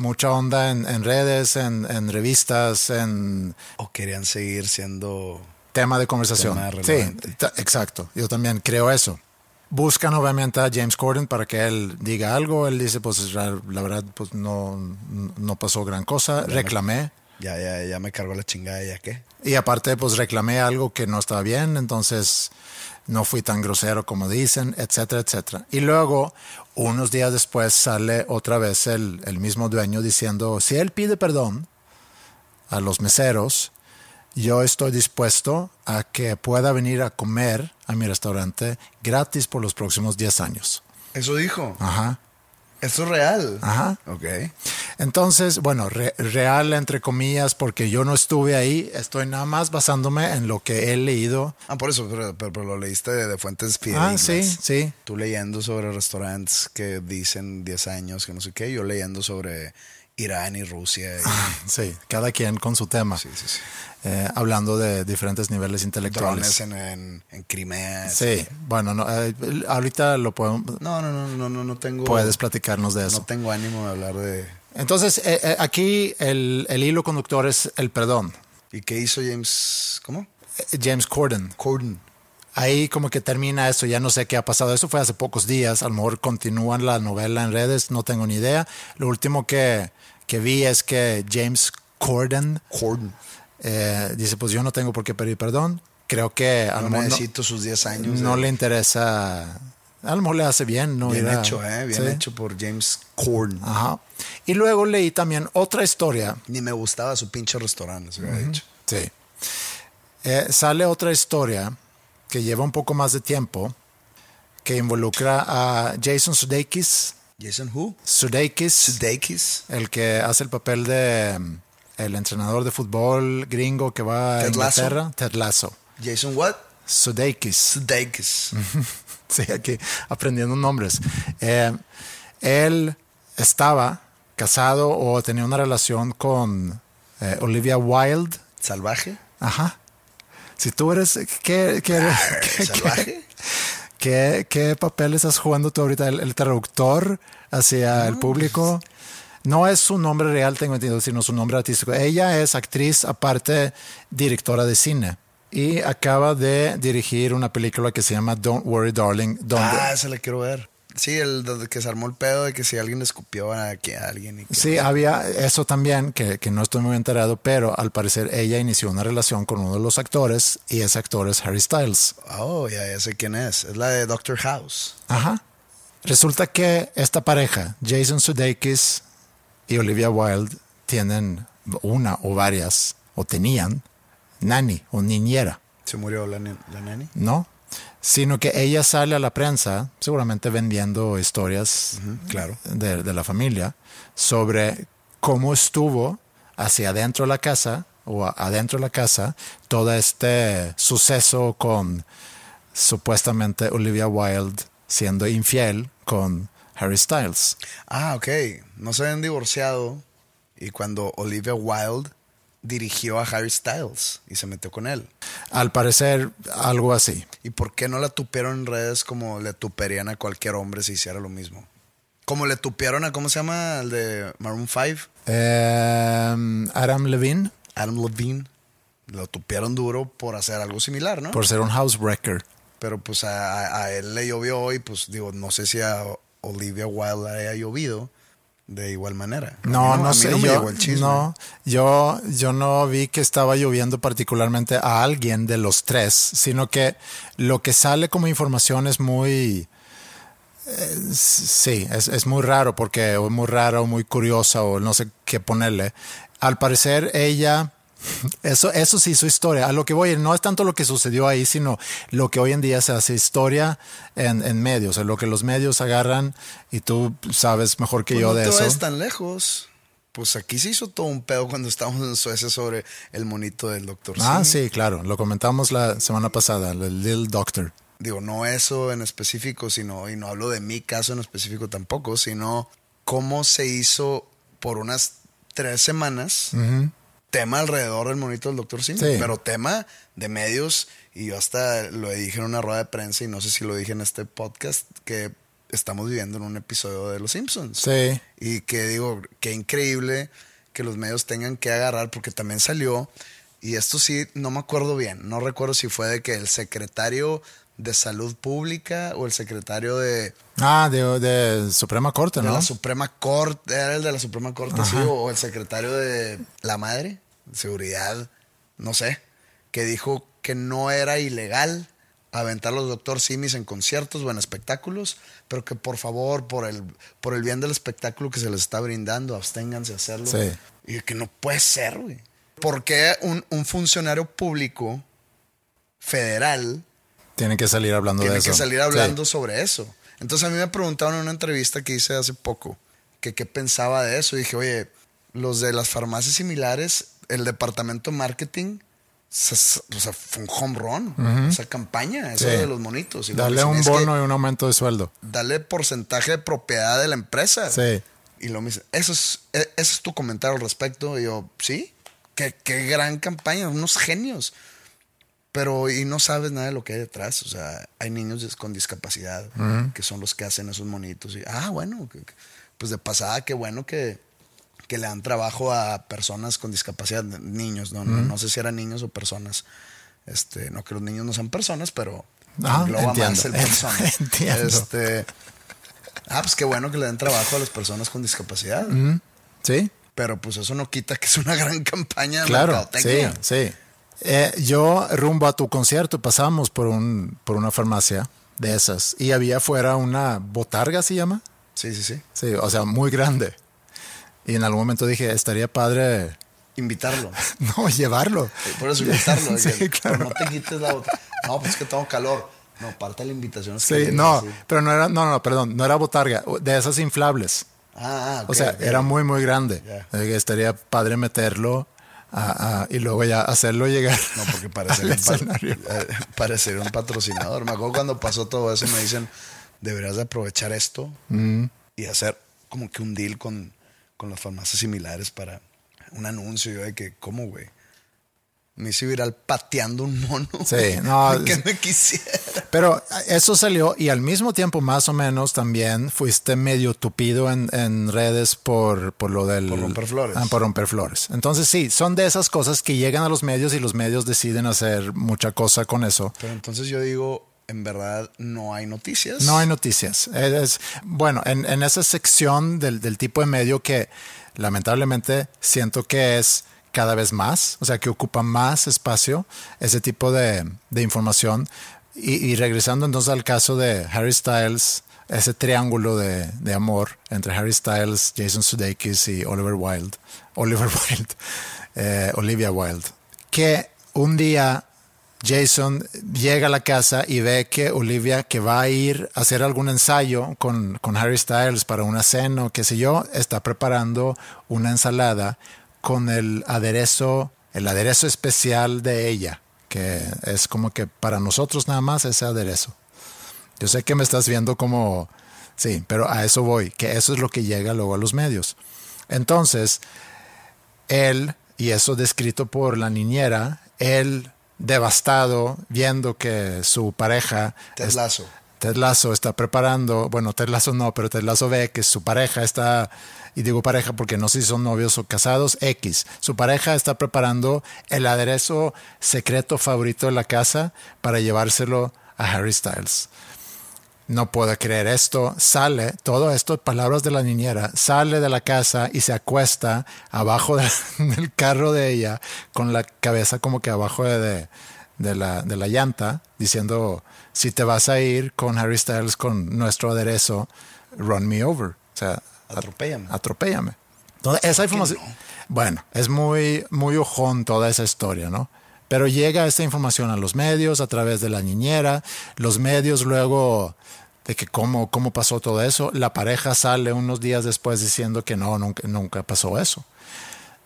mucha onda en, en redes, en, en revistas, en O querían seguir siendo... tema de conversación. Tema sí, exacto. Yo también creo eso. Buscan obviamente a James Corden para que él diga algo. Él dice, pues la, la verdad, pues no, no pasó gran cosa. Reclamé. Ya, ya, ya me cargó la chingada, ¿ya qué? Y aparte, pues reclamé algo que no estaba bien, entonces no fui tan grosero como dicen, etcétera, etcétera. Y luego, unos días después, sale otra vez el, el mismo dueño diciendo, si él pide perdón a los meseros, yo estoy dispuesto a que pueda venir a comer a mi restaurante gratis por los próximos 10 años. Eso dijo. Ajá. Eso es real. Ajá. Ok. Entonces, bueno, re- real entre comillas, porque yo no estuve ahí, estoy nada más basándome en lo que he leído. Ah, por eso, pero, pero- pero lo leíste de, de fuentes Ah, fidedignas. sí, sí. Tú leyendo sobre restaurantes que dicen 10 años, que no sé qué. Yo leyendo sobre Irán y Rusia. y- Sí, cada quien con su tema. sí, sí, sí. Eh, hablando de diferentes niveles intelectuales. Drones en, en, en Crimea. Sí, bueno, no, eh, ahorita lo podemos, No, no, no, no, no, no tengo. puedes platicarnos de eso. No tengo ánimo de hablar de. Entonces, eh, eh, aquí el, el hilo conductor es el perdón. ¿Y qué hizo James? ¿Cómo? Eh, James Corden. Corden. Ahí como que termina eso, ya no sé qué ha pasado. Eso fue hace pocos días, a lo mejor continúan la novela en redes, no tengo ni idea. Lo último que, que vi es que James Corden Corden. eh, dice, pues yo no tengo por qué pedir perdón. Creo que a No lo mejor no- necesito sus 10 años. no de- le interesa, a lo mejor le hace bien, ¿no? Bien Ir a- hecho, ¿eh? Bien Sí. hecho por James Corden. Ajá. Y luego leí también otra historia. Ni me gustaba su pinche restaurante, se hubiera dicho. Sí. Eh, sale otra historia que lleva un poco más de tiempo, que involucra a Jason Sudeikis. Jason Who? Sudeikis, Sudeikis. el que hace el papel de mm, el entrenador de fútbol gringo que va a Ted Lasso. Inglaterra, Ted Lasso. Jason what? Sudeikis. Sudeikis. Sí, aquí aprendiendo nombres. Eh, él estaba casado o tenía una relación con eh, Olivia Wilde. ¿Salvaje? Ajá. Si tú eres. ¿Qué, qué, Ah, qué- ¿Salvaje? qué- qué papel estás jugando tú ahorita? ¿El, el traductor hacia el público? No es su nombre real, tengo entendido, sino su nombre artístico. Ella es actriz, aparte directora de cine. Y acaba de dirigir una película que se llama Don't Worry Darling, donde, Ah, esa la quiero ver. Sí, el de que se armó el pedo de que si alguien le escupió a, que- a alguien. Y que- Sí, había eso también, que, que no estoy muy enterado, pero al parecer ella inició una relación con uno de los actores y ese actor es Harry Styles. Oh, ya, ya sé quién es. Es la de Doctor House. Ajá. Resulta que esta pareja, Jason Sudeikis y Olivia Wilde, tienen una o varias, o tenían, nani o niñera, Se murió la, la nani. ¿no? Sino que ella sale a la prensa, seguramente vendiendo historias claro. de, de la familia, sobre cómo estuvo hacia adentro de la casa o adentro de la casa todo este suceso con supuestamente Olivia Wilde siendo infiel con Harry Styles. Ah, ok. No se habían divorciado. Y cuando Olivia Wilde dirigió a Harry Styles y se metió con él. Al parecer, algo así. ¿Y por qué no la tupieron en redes como le tuperían a cualquier hombre si hiciera lo mismo? Como le tupieron a, ¿cómo se llama? El de Maroon 5, Eh, Adam Levine, Adam Levine. Lo tupieron duro por hacer algo similar, ¿no? por ser un housebreaker. Pero pues a, a- a él le llovió y pues digo, no sé si a Olivia Wilde le haya llovido de igual manera. No, no, sé. yo, no, yo, yo no vi que estaba lloviendo particularmente a alguien de los tres, sino que lo que sale como información es muy. eh, sí, es, es muy raro, porque o es muy rara o muy curiosa o no sé qué ponerle. Al parecer, ella. Eso, eso sí, su historia. A lo que voy, no es tanto lo que sucedió ahí, sino lo que hoy en día se hace historia en, en medios, o lo que los medios agarran, y tú sabes mejor que Pues yo no de te eso. vayas tan lejos. Pues aquí se hizo todo un pedo cuando estábamos en Suecia sobre el monito del doctor. Ah, sí, claro. Lo comentamos la semana pasada, el Little Doctor. Digo, no eso en específico, sino, y no hablo de mi caso en específico tampoco, sino cómo se hizo por unas tres semanas tema alrededor del monito del doctor Simi. Sí. Pero tema de medios, y yo hasta lo dije en una rueda de prensa, y no sé si lo dije en este podcast, que estamos viviendo en un episodio de Los Simpsons. Sí. Y que digo, qué increíble que los medios tengan que agarrar, porque también salió, y esto sí, no me acuerdo bien, no recuerdo si fue de que el secretario de Salud Pública o el secretario de, Ah, de, de Suprema Corte, de ¿no? la Suprema Corte, era el de la Suprema Corte, sí, o el secretario de la Madre, Seguridad, no sé, que dijo que no era ilegal aventar a los doctor Simis en conciertos o en espectáculos, pero que por favor, por el, por el bien del espectáculo que se les está brindando, absténganse de hacerlo. Sí. Y que no puede ser, güey. ¿Por qué un, un funcionario público federal Tienen que salir hablando tiene de eso. que salir hablando Sí. sobre eso. Entonces a mí me preguntaron en una entrevista que hice hace poco que qué pensaba de eso. Y dije, oye, los de las farmacias similares, el departamento de marketing, se- o sea, fue un home run, esa campaña, eso Sí. de los monitos. Y Dale dicen, un "Es que bono y un aumento de sueldo. Dale porcentaje de propiedad de la empresa. Sí. Y lo dice, eso es, e- ese es tu comentario al respecto. Y yo, sí, qué, qué gran campaña, unos genios. Pero, y no sabes nada de lo que hay detrás. O sea, hay niños con discapacidad que son los que hacen esos monitos. Y, ah, bueno, pues de pasada, qué bueno que, que le dan trabajo a personas con discapacidad, niños, no, no, no sé si eran niños o personas. Este, no que los niños no sean personas, pero Ah, engloba entiendo, más el persona. entiendo. Este, ah, pues qué bueno que le den trabajo a las personas con discapacidad. Sí, Pero pues eso no quita que es una gran campaña de claro. Sí, sí. Eh, yo, rumbo a tu concierto, pasamos por, un, por una farmacia de esas y había afuera una botarga, ¿se llama? Sí, sí, sí. Sí, o sea, muy grande. Y en algún momento dije, estaría padre, Invitarlo. no, llevarlo. Por eso invitarlo. Sí, que- claro. no te quites la bota. No, pues es que tengo calor. No, parte de la invitación. es Sí, que- no, pero no era, no, no, perdón, no era botarga, de esas inflables. Ah, ah, O sea, era muy, muy grande. Estaría padre meterlo a- a- y luego ya hacerlo llegar. No, porque al parecería un, pa- escenario. eh, un patrocinador. Me acuerdo cuando pasó todo eso, me dicen, deberías de aprovechar esto Mm. y hacer como que un deal con, con las farmacias similares para un anuncio. Yo de que, ¿cómo, güey? Me hice viral pateando un mono. Sí, no, que me quisiera. Pero eso salió y al mismo tiempo más o menos también fuiste medio tupido en, en redes por, por lo del... Por romper flores. Ah, por romper flores. Entonces sí, son de esas cosas que llegan a los medios y los medios deciden hacer mucha cosa con eso. Pero entonces yo digo, en verdad no hay noticias. No hay noticias. Es, bueno, en, en esa sección del, del tipo de medio que lamentablemente siento que es cada vez más, o sea, que ocupa más espacio ese tipo de, de información. Y, regresando entonces al caso de Harry Styles, ese triángulo de, de amor entre Harry Styles, Jason Sudeikis y Oliver Wilde, Oliver Wilde, eh, Olivia Wilde, que un día Jason llega a la casa y ve que Olivia, que va a ir a hacer algún ensayo con, con Harry Styles para una cena o qué sé yo, está preparando una ensalada con el aderezo, el aderezo especial de ella, que es como que para nosotros nada más ese aderezo. Yo sé que me estás viendo como, sí, pero a eso voy, que eso es lo que llega luego a los medios. Entonces, él, y eso descrito por la niñera, él devastado, viendo que su pareja... Ted es-. Ted Lasso está preparando, bueno, Ted Lasso no, pero Ted Lasso ve que su pareja está, y digo pareja porque no sé si son novios o casados, X. Su pareja está preparando el aderezo secreto favorito de la casa para llevárselo a Harry Styles. No puedo creer esto. Sale, todo esto, palabras de la niñera, sale de la casa y se acuesta abajo de- del carro de ella con la cabeza como que abajo de- de la, de la llanta, diciendo, si te vas a ir con Harry Styles con nuestro aderezo, run me over. O sea, Atropéllame. atropéllame. Entonces, esa información. Bueno, es muy, muy ojón toda esa historia, ¿no? Pero llega esta información a los medios a través de la niñera. Los medios luego de que cómo, cómo pasó todo eso. La pareja sale unos días después diciendo que no, nunca, nunca pasó eso.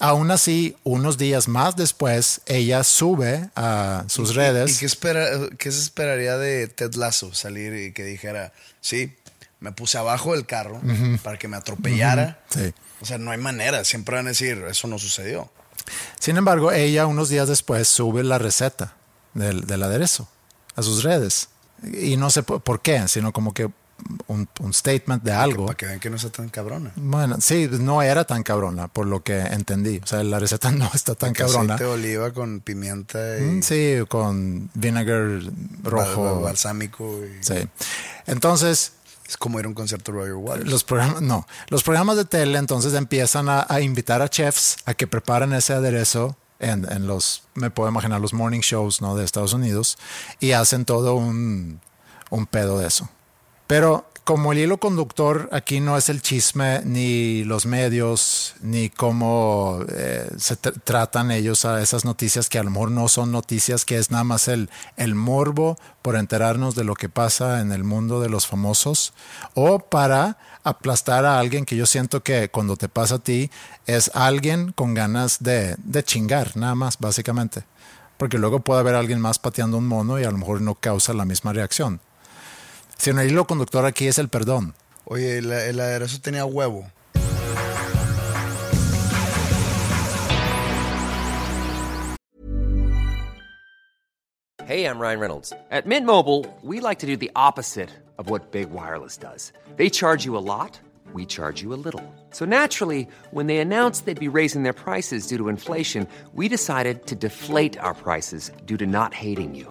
Aún así, unos días más después, ella sube a sus redes. ¿Y qué, espera, qué se esperaría de Ted Lasso salir y que dijera, sí, me puse abajo del carro para que me atropellara? Sí. O sea, no hay manera. Siempre van a decir, eso no sucedió. Sin embargo, ella unos días después sube la receta del, del aderezo a sus redes. Y no sé por qué, sino como que un, un statement de algo. Para que vean que no está tan cabrona. Bueno, sí, no era tan cabrona, por lo que entendí. O sea, la receta no está tan cabrona. Aceite de oliva con pimienta y Mm, Sí, con vinegar rojo. balsámico. y- Sí. Entonces, Es como ir a un concierto de Roger Waters. los programas, no, los programas de tele entonces empiezan a, a invitar a chefs a que preparen ese aderezo en, en los, me puedo imaginar, los morning shows ¿no? de Estados Unidos y hacen todo un, un pedo de eso. Pero como el hilo conductor aquí no es el chisme, ni los medios, ni cómo eh, se tr- tratan ellos a esas noticias que a lo mejor no son noticias, que es nada más el, el morbo por enterarnos de lo que pasa en el mundo de los famosos, o para aplastar a alguien que yo siento que cuando te pasa a ti es alguien con ganas de, de chingar, nada más, básicamente. Porque luego puede haber alguien más pateando un mono y a lo mejor no causa la misma reacción. Si el hilo conductor aquí es el perdón. Oye, el, el aderezo tenía huevo. Hey, I'm Ryan Reynolds. At Mint Mobile, we like to do the opposite of what Big Wireless does. They charge you a lot, we charge you a little. So naturally, when they announced they'd be raising their prices due to inflation, we decided to deflate our prices due to not hating you.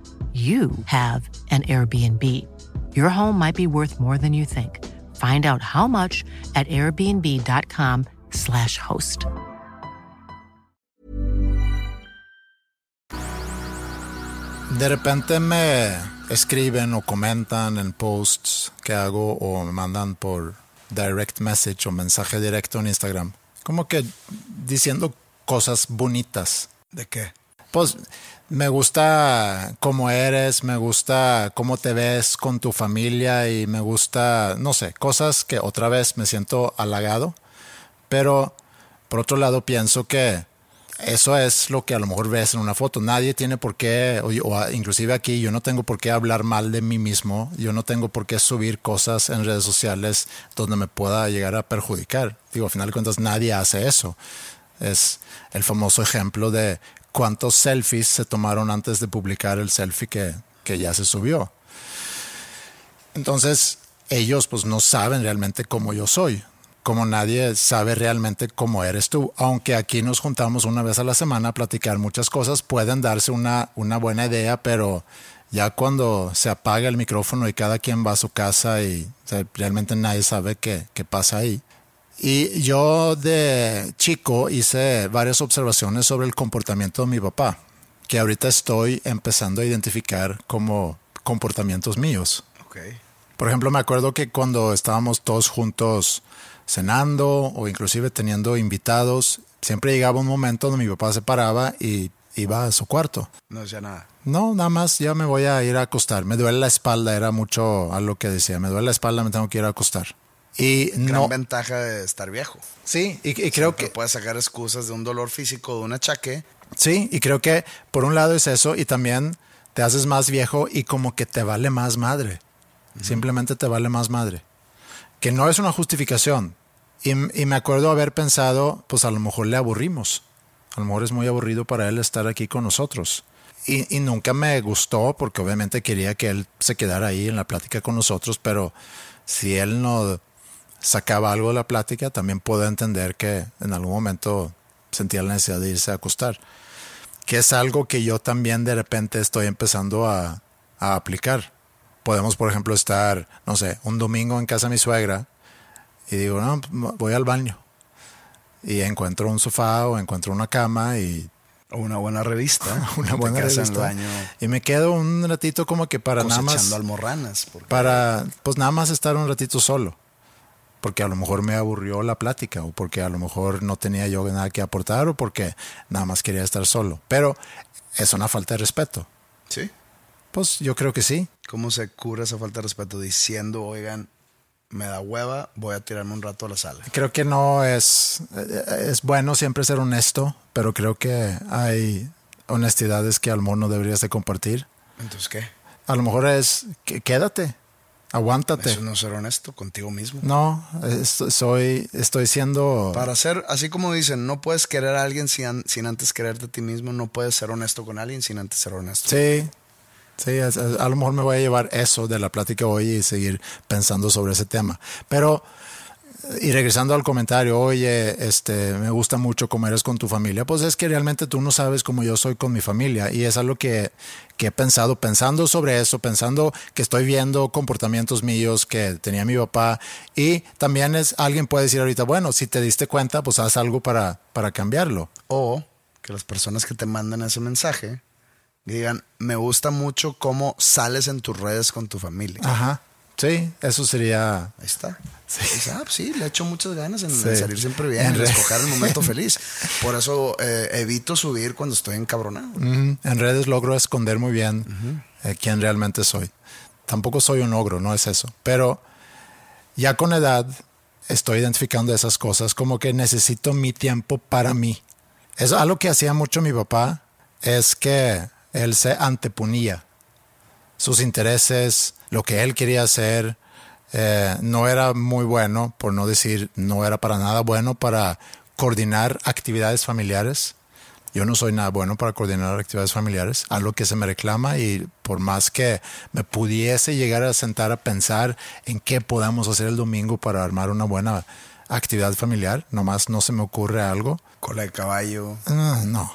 you have an Airbnb. Your home might be worth more than you think. Find out how much at airbnb.com/slash host. De repente me escriben o comentan en posts que hago o me mandan por direct message o mensaje directo en Instagram. Como que diciendo cosas bonitas. ¿De qué? Pues me gusta cómo eres, me gusta cómo te ves con tu familia y me gusta, no sé, cosas que otra vez me siento halagado. Pero por otro lado pienso que eso es lo que a lo mejor ves en una foto. Nadie tiene por qué, o, o inclusive aquí yo no tengo por qué hablar mal de mí mismo. Yo no tengo por qué subir cosas en redes sociales donde me pueda llegar a perjudicar. Digo, al final de cuentas nadie hace eso. Es el famoso ejemplo de cuántos selfies se tomaron antes de publicar el selfie que, que ya se subió. Entonces, ellos pues no saben realmente cómo yo soy, como nadie sabe realmente cómo eres tú. Aunque aquí nos juntamos una vez a la semana a platicar muchas cosas, pueden darse una, una buena idea, pero ya cuando se apaga el micrófono y cada quien va a su casa y realmente nadie sabe qué, qué pasa ahí. Y yo de chico hice varias observaciones sobre el comportamiento de mi papá, que ahorita estoy empezando a identificar como comportamientos míos. Por ejemplo, me acuerdo que cuando estábamos todos juntos cenando o inclusive teniendo invitados, siempre llegaba un momento donde mi papá se paraba y iba a su cuarto. No decía nada. No, nada más ya me voy a ir a acostar. Me duele la espalda, era mucho a lo que decía. Me duele la espalda, me tengo que ir a acostar. Y Gran no. ventaja de estar viejo. Sí, y, y creo Siempre que. puedes sacar excusas de un dolor físico, de un achaque. Sí, y creo que por un lado es eso y también te haces más viejo y como que te vale más madre. Simplemente te vale más madre. Que no es una justificación. Y, y me acuerdo haber pensado, pues a lo mejor le aburrimos. A lo mejor es muy aburrido para él estar aquí con nosotros. Y, y nunca me gustó porque obviamente quería que él se quedara ahí en la plática con nosotros, pero si él no sacaba algo de la plática, también puedo entender que en algún momento sentía la necesidad de irse a acostar que es algo que yo también de repente estoy empezando a, a aplicar. Podemos, por ejemplo, estar, no sé, un domingo en casa de mi suegra y digo, no, voy al baño. Y encuentro un sofá o encuentro una cama y O una buena revista. una buena revista. Y me quedo un ratito como que para nada más almorranas. porque- para pues nada más estar un ratito solo. Porque a lo mejor me aburrió la plática o porque a lo mejor no tenía yo nada que aportar o porque nada más quería estar solo. Pero es una falta de respeto. Sí. Pues yo creo que sí. ¿Cómo se cura esa falta de respeto? Diciendo, oigan, me da hueva, voy a tirarme un rato a la sala. Creo que no es, es bueno siempre ser honesto, pero creo que hay honestidades que a lo mejor no deberías de compartir. Entonces, ¿qué? A lo mejor es quédate, aguántate. Eso no ser honesto contigo mismo. No, es- soy, estoy siendo... Para ser, así como dicen, no puedes querer a alguien sin, sin antes quererte a ti mismo, no puedes ser honesto con alguien sin antes ser honesto. Sí, sí, a lo mejor me voy a llevar eso de la plática hoy y seguir pensando sobre ese tema. Pero, y regresando al comentario, oye, este, me gusta mucho cómo eres con tu familia, pues es que realmente tú no sabes cómo yo soy con mi familia y es algo que, que he pensado, pensando sobre eso, pensando que estoy viendo comportamientos míos que tenía mi papá y también es, alguien puede decir ahorita, bueno, si te diste cuenta, pues haz algo para, para cambiarlo. O que las personas que te mandan ese mensaje digan, me gusta mucho cómo sales en tus redes con tu familia. Ajá, sí, eso sería Ahí está. Dice, ah, pues sí, le echo muchas ganas en, Sí. salir siempre bien, En en escoger el momento feliz. Por eso eh, evito subir cuando estoy encabronado. En redes logro esconder muy bien eh, quién realmente soy. Tampoco soy un ogro, no es eso. Pero ya con edad estoy identificando esas cosas como que necesito mi tiempo para mí. Eso algo que hacía mucho mi papá es que él se anteponía sus intereses, lo que él quería hacer, eh, no era muy bueno, por no decir no era para nada bueno para coordinar actividades familiares. Yo no soy nada bueno para coordinar actividades familiares, algo que se me reclama y por más que me pudiese llegar a sentar a pensar en qué podamos hacer el domingo para armar una buena actividad familiar, nomás no se me ocurre algo. Cola de caballo. Ah, no,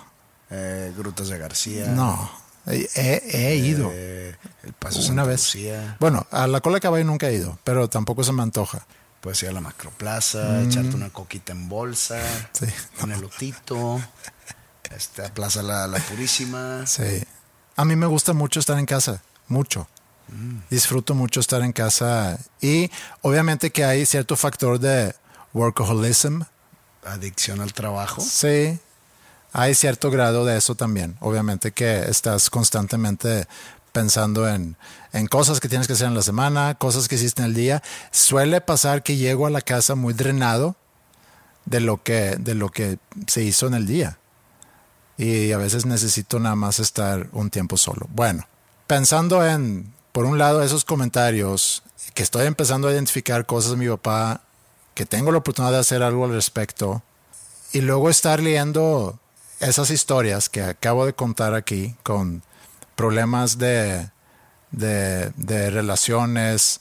eh, Grutas de García. No, he, he- he ido eh, el Paso una Santa vez. Lucía. Bueno, a la cola de caballo nunca he ido, pero tampoco se me antoja. Puedes ir a la Macroplaza, echarte una coquita en bolsa, Mm. Sí, un elotito, este, a Plaza La, La Purísima. Sí. A mí me gusta mucho estar en casa, mucho. Disfruto mucho estar en casa y obviamente que hay cierto factor de workaholism. Adicción al trabajo. Sí, hay cierto grado de eso también. Obviamente que estás constantemente pensando en, en cosas que tienes que hacer en la semana, cosas que hiciste en el día. Suele pasar que llego a la casa muy drenado de lo que, de lo que se hizo en el día. Y a veces necesito nada más estar un tiempo solo. Bueno, pensando en, por un lado, esos comentarios, que estoy empezando a identificar cosas de mi papá, que tengo la oportunidad de hacer algo al respecto, y luego estar leyendo esas historias que acabo de contar aquí con problemas de, de, de relaciones,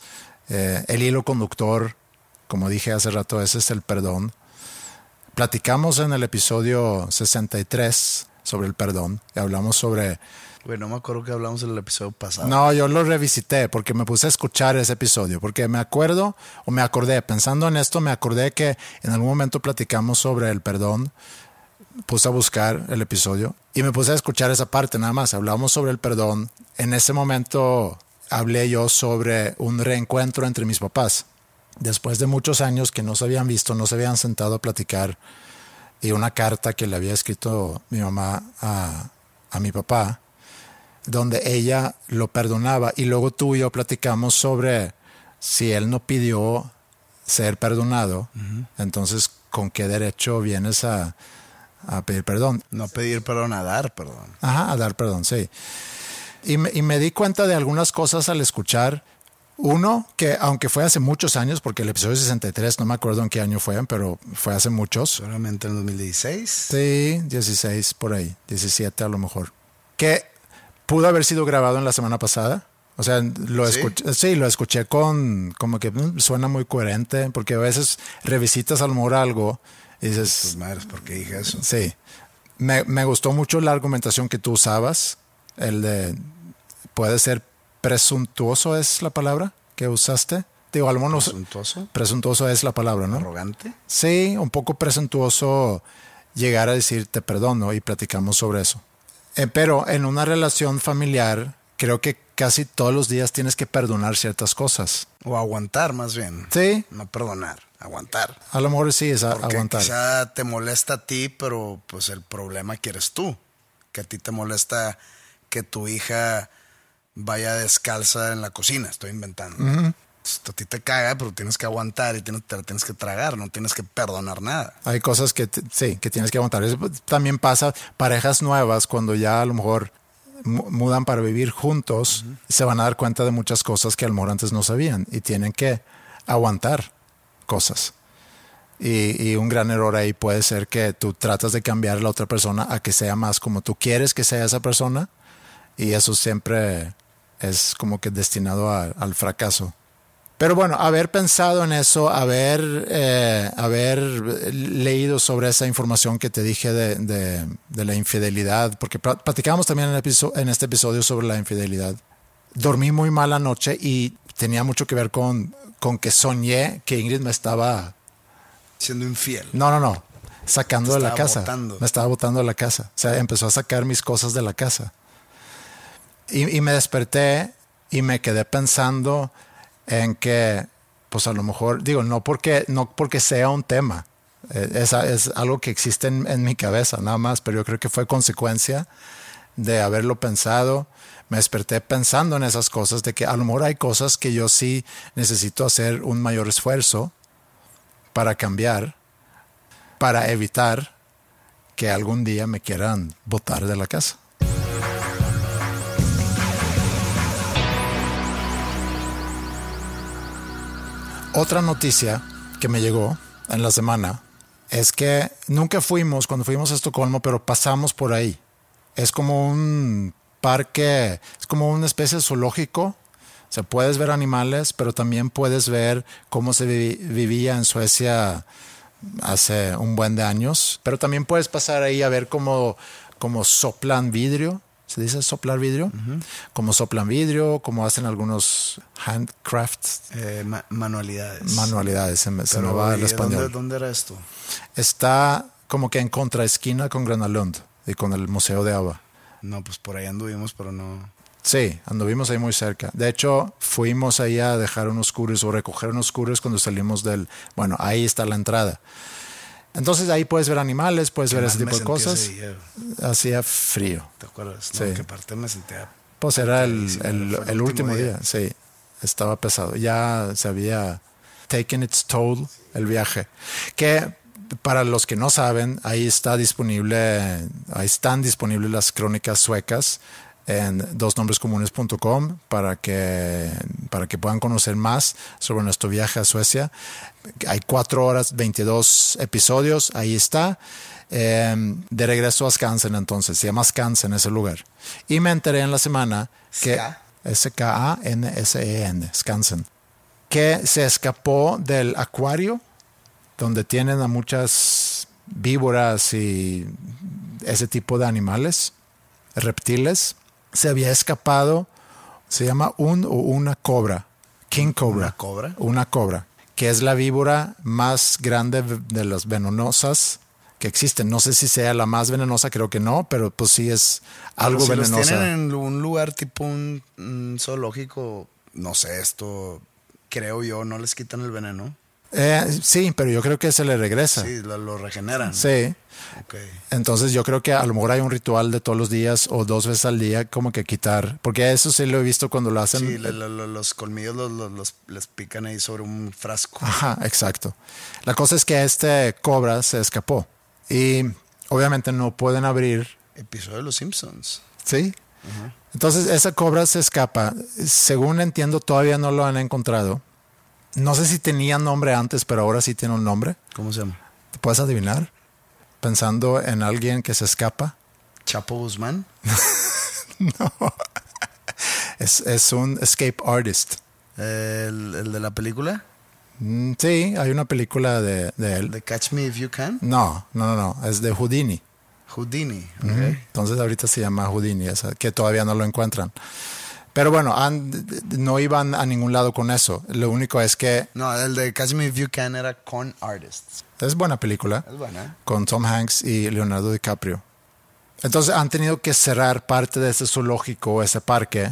eh, el hilo conductor, como dije hace rato, ese es el perdón. Platicamos en el episodio 63 sobre el perdón y hablamos sobre... Güey, no me acuerdo que hablamos en el episodio pasado. No, yo lo revisité porque me puse a escuchar ese episodio, porque me acuerdo o me acordé, pensando en esto, me acordé que en algún momento platicamos sobre el perdón, puse a buscar el episodio y me puse a escuchar esa parte nada más, hablamos sobre el perdón. En ese momento hablé yo sobre un reencuentro entre mis papás. Después de muchos años que no se habían visto, no se habían sentado a platicar y una carta que le había escrito mi mamá a, a mi papá, donde ella lo perdonaba y luego tú y yo platicamos sobre si él no pidió ser perdonado, entonces con qué derecho vienes a, a pedir perdón. No pedir perdón, a dar perdón. Ajá, a dar perdón, sí. Y me, y me di cuenta de algunas cosas al escuchar. Uno, que aunque fue hace muchos años, porque el episodio 63, no me acuerdo en qué año fue, pero fue hace muchos. Solamente en 2016. Sí, 16 por ahí, 17 a lo mejor. Que pudo haber sido grabado en la semana pasada. O sea, lo ¿Sí? escuché, sí, lo escuché con como que mm, suena muy coherente, porque a veces revisitas a lo mejor algo y dices, madres, ¿por qué dije eso? Sí. Me, me gustó mucho la argumentación que tú usabas. El de. Puede ser presuntuoso, es la palabra que usaste. Digo, al menos. ¿Presuntuoso? Presuntuoso es la palabra, ¿no? ¿Arrogante? Sí, un poco presuntuoso llegar a decir te perdono y platicamos sobre eso. Eh, pero en una relación familiar, creo que casi todos los días tienes que perdonar ciertas cosas. O aguantar, más bien. Sí, No perdonar, aguantar. a lo mejor sí es a- Porque aguantar. quizá te molesta a ti, pero pues el problema que eres tú. Que a ti te molesta que tu hija vaya descalza en la cocina, estoy inventando. A ti te caga, pero tienes que aguantar y tienes, te la tienes que tragar, no tienes que perdonar nada. Hay cosas que sí, que tienes que aguantar. Eso también pasa parejas nuevas cuando ya a lo mejor mu- mudan para vivir juntos, se van a dar cuenta de muchas cosas que a lo mejor antes no sabían y tienen que aguantar cosas. Y, y un gran error ahí puede ser que tú tratas de cambiar a la otra persona a que sea más como tú quieres que sea esa persona y eso siempre es como que destinado a- al fracaso. Pero bueno, haber pensado en eso, haber, eh, haber leído sobre esa información que te dije de, de- de la infidelidad, porque pla- platicamos también en, en este episodio sobre la infidelidad. Dormí muy mal anoche y tenía mucho que ver con, con que soñé que Ingrid me estaba Siendo infiel. no, no, no. Sacando de la casa. botando. Me estaba botando de la casa. O sea, empezó a sacar mis cosas de la casa. Y, y me desperté y me quedé pensando en que, pues a lo mejor, digo, no porque, no porque sea un tema. Eh, Es, es algo que existe en, en mi cabeza, nada más, pero yo creo que fue consecuencia de haberlo pensado. Me desperté pensando en esas cosas, de que a lo mejor hay cosas que yo sí necesito hacer un mayor esfuerzo para cambiar, para evitar que algún día me quieran botar de la casa. Otra noticia que me llegó en la semana es que nunca fuimos cuando fuimos a Estocolmo, pero pasamos por ahí. Es como un parque, es como una especie de zoológico. O sea, puedes ver animales, pero también puedes ver cómo se vi- vivía en Suecia hace un buen de años. Pero también puedes pasar ahí a ver cómo, como soplan vidrio. ¿Se dice soplar vidrio? Como soplan vidrio, como hacen algunos handcrafts, Eh, ma- manualidades. manualidades. Se me, se me Pero, va el ¿y español. ¿dónde, ¿Dónde era esto? Está como que en contraesquina con Granalund y con el Museo de Ava. No, pues por ahí anduvimos, pero no. Sí, anduvimos ahí muy cerca. De hecho, fuimos ahí a dejar unos couriers o recoger unos couriers cuando salimos del... Bueno, ahí está la entrada. Entonces ahí puedes ver animales, puedes ver ese tipo de cosas. Hacía frío. ¿Te acuerdas? Sí. Que aparte me sentía. Pues era el, el- el el último último día. día. sí. Estaba pesado. Ya se había taken its toll el viaje. Que para los que no saben, ahí está disponible, ahí están disponibles las crónicas suecas en dosnombrescomunes.com para que, para que puedan conocer más sobre nuestro viaje a Suecia. Hay cuatro horas, 22 episodios, ahí está. Eh, de regreso a Skansen entonces, se llama Skansen ese lugar. Y me enteré en la semana que Ska. S-K-A-N-S-E-N, Skansen, que se escapó del acuario donde tienen a muchas víboras y ese tipo de animales, reptiles, se había escapado, se llama un o una cobra, king cobra. ¿Una cobra? Una cobra, que es la víbora más grande de las venenosas que existen. No sé si sea la más venenosa, creo que no, pero pues sí es algo si los venenosa. tienen en un lugar tipo un, un zoológico, no sé, esto creo yo, no les quitan el veneno. Eh, sí, pero yo creo que se le regresa. Sí, lo, lo regeneran. sí. Entonces yo creo que a lo mejor hay un ritual de todos los días o dos veces al día como que quitar, porque eso sí lo he visto cuando lo hacen. Sí, lo- lo- lo- los colmillos los, los- los- les pican ahí sobre un frasco. Ajá, exacto. La cosa es que este cobra se escapó y obviamente no pueden abrir, Episodio de Los Simpsons. ¿sí? Entonces esa cobra se escapa. Según entiendo todavía no lo han encontrado. No sé si tenía nombre antes, pero ahora sí tiene un nombre. ¿Cómo se llama? ¿Te puedes adivinar? Pensando en alguien que se escapa. Chapo Guzmán. Es, es un escape artist. El, el de la película. Mm, Sí, hay una película de, de él. De Catch Me If You Can. No, no, no, no, es de Houdini. Houdini. Entonces ahorita se llama Houdini, esa, que todavía no lo encuentran. Pero bueno, no iban a ningún lado con eso. Lo único es que No, el de You Can era Con Artists. es buena película Es buena. con Tom Hanks y Leonardo DiCaprio. Entonces han tenido que cerrar parte de ese zoológico, ese parque.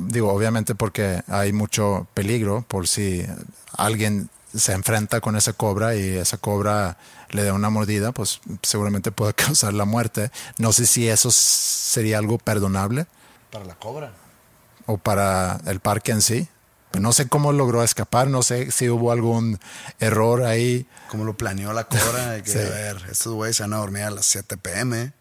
Digo, obviamente porque hay mucho peligro por si alguien se enfrenta con esa cobra y esa cobra le da una mordida, pues seguramente puede causar la muerte. No sé si eso sería algo perdonable Para la cobra. O para el parque en sí. No sé cómo logró escapar, no sé si hubo algún error ahí. Como lo planeó la cobra. de que, Sí. A ver, estos güeyes se van a dormir a las 7 pm.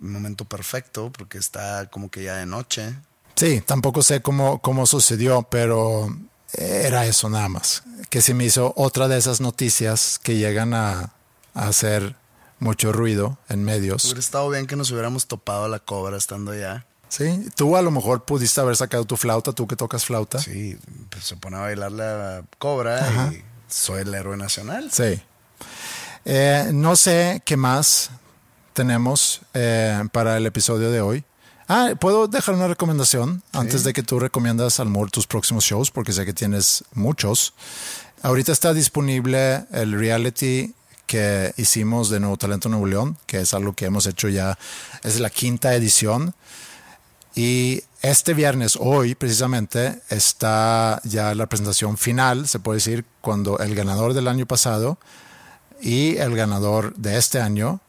Un momento perfecto porque está como que ya de noche. Sí, tampoco sé cómo, cómo sucedió, pero era eso nada más. Que se me hizo otra de esas noticias que llegan a, a hacer mucho ruido en medios. Hubiera estado bien que nos hubiéramos topado a la cobra estando allá. Sí, tú a lo mejor pudiste haber sacado tu flauta, tú que tocas flauta. Sí, pues se pone a bailar la cobra y soy el héroe nacional. Sí. Eh, no sé qué más tenemos eh, para el episodio de hoy. Ah, ¿puedo dejar una recomendación antes de que tú recomiendas al mejor tus próximos shows? Porque sé que tienes muchos. Ahorita está disponible el reality que hicimos de Nuevo Talento Nuevo León, que es algo que hemos hecho ya, es la quinta edición. Y este viernes, hoy precisamente, está ya la presentación final, se puede decir, cuando el ganador del año pasado y el ganador de este año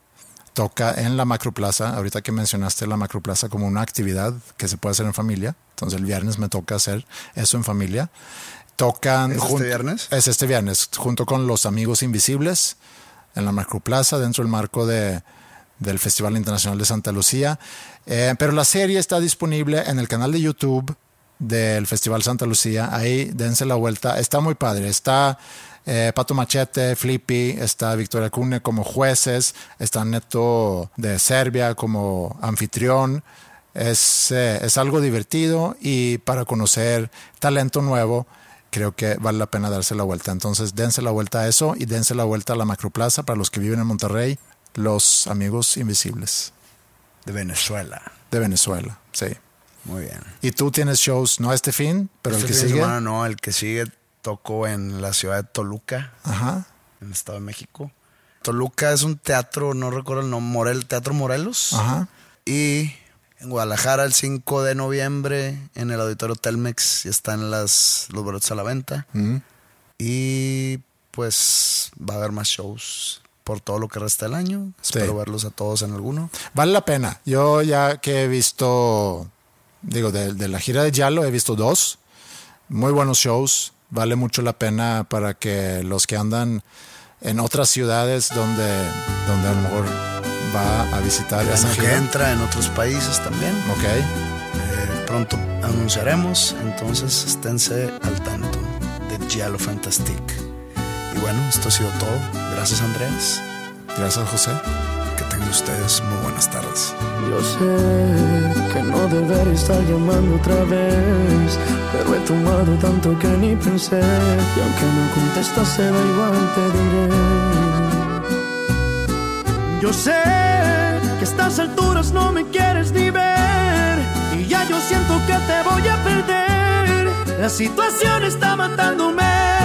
toca en la Macroplaza. Ahorita que mencionaste la Macroplaza como una actividad que se puede hacer en familia, entonces el viernes me toca hacer eso en familia. Tocan ¿Es este viernes? Es este viernes, junto con los Amigos Invisibles en la Macroplaza, dentro del marco de, del Festival Internacional de Santa Lucía. Eh, pero la serie está disponible en el canal de YouTube del Festival Santa Lucía. Ahí dense la vuelta. Está muy padre. Está eh, Pato Machete, Flippy, está Victoria Cune como jueces, está Neto de Serbia como anfitrión. Es, eh, es algo divertido y para conocer talento nuevo creo que vale la pena darse la vuelta. Entonces dense la vuelta a eso y dense la vuelta a la Macroplaza para los que viven en Monterrey, los amigos invisibles. De Venezuela. de Venezuela. Sí. Muy bien. Y tú tienes shows, no este fin, pero Este el que fin de sigue. semana no, el que sigue toco en la ciudad de Toluca, Ajá. en el Estado de México. Toluca es un teatro, no recuerdo el nombre, Morel, Teatro Morelos. Ajá. Y en Guadalajara el 5 de noviembre en el Auditorio Telmex ya están las, los boletos a la venta. Mm. Y pues va a haber más shows por todo lo que resta del año. Espero verlos a todos en alguno. Vale la pena. Yo ya que he visto, digo, de, de la gira de Yalo he visto dos. Muy buenos shows. Vale mucho la pena para que los que andan en otras ciudades donde, donde a lo mejor va a visitar esa que gira. entra en otros países también. Ok. Eh, pronto anunciaremos, entonces esténse al tanto de Giallo Fantastic. Y bueno, esto ha sido todo. Gracias Andrés. Gracias, José. Que tengan ustedes muy buenas tardes. Yo sé que no debería estar llamando otra vez, pero he tomado tanto que ni pensé. Y aunque no contestas, se da igual, te diré. Yo sé que a estas alturas no me quieres ni ver, y ya yo siento que te voy a perder. La situación está matándome.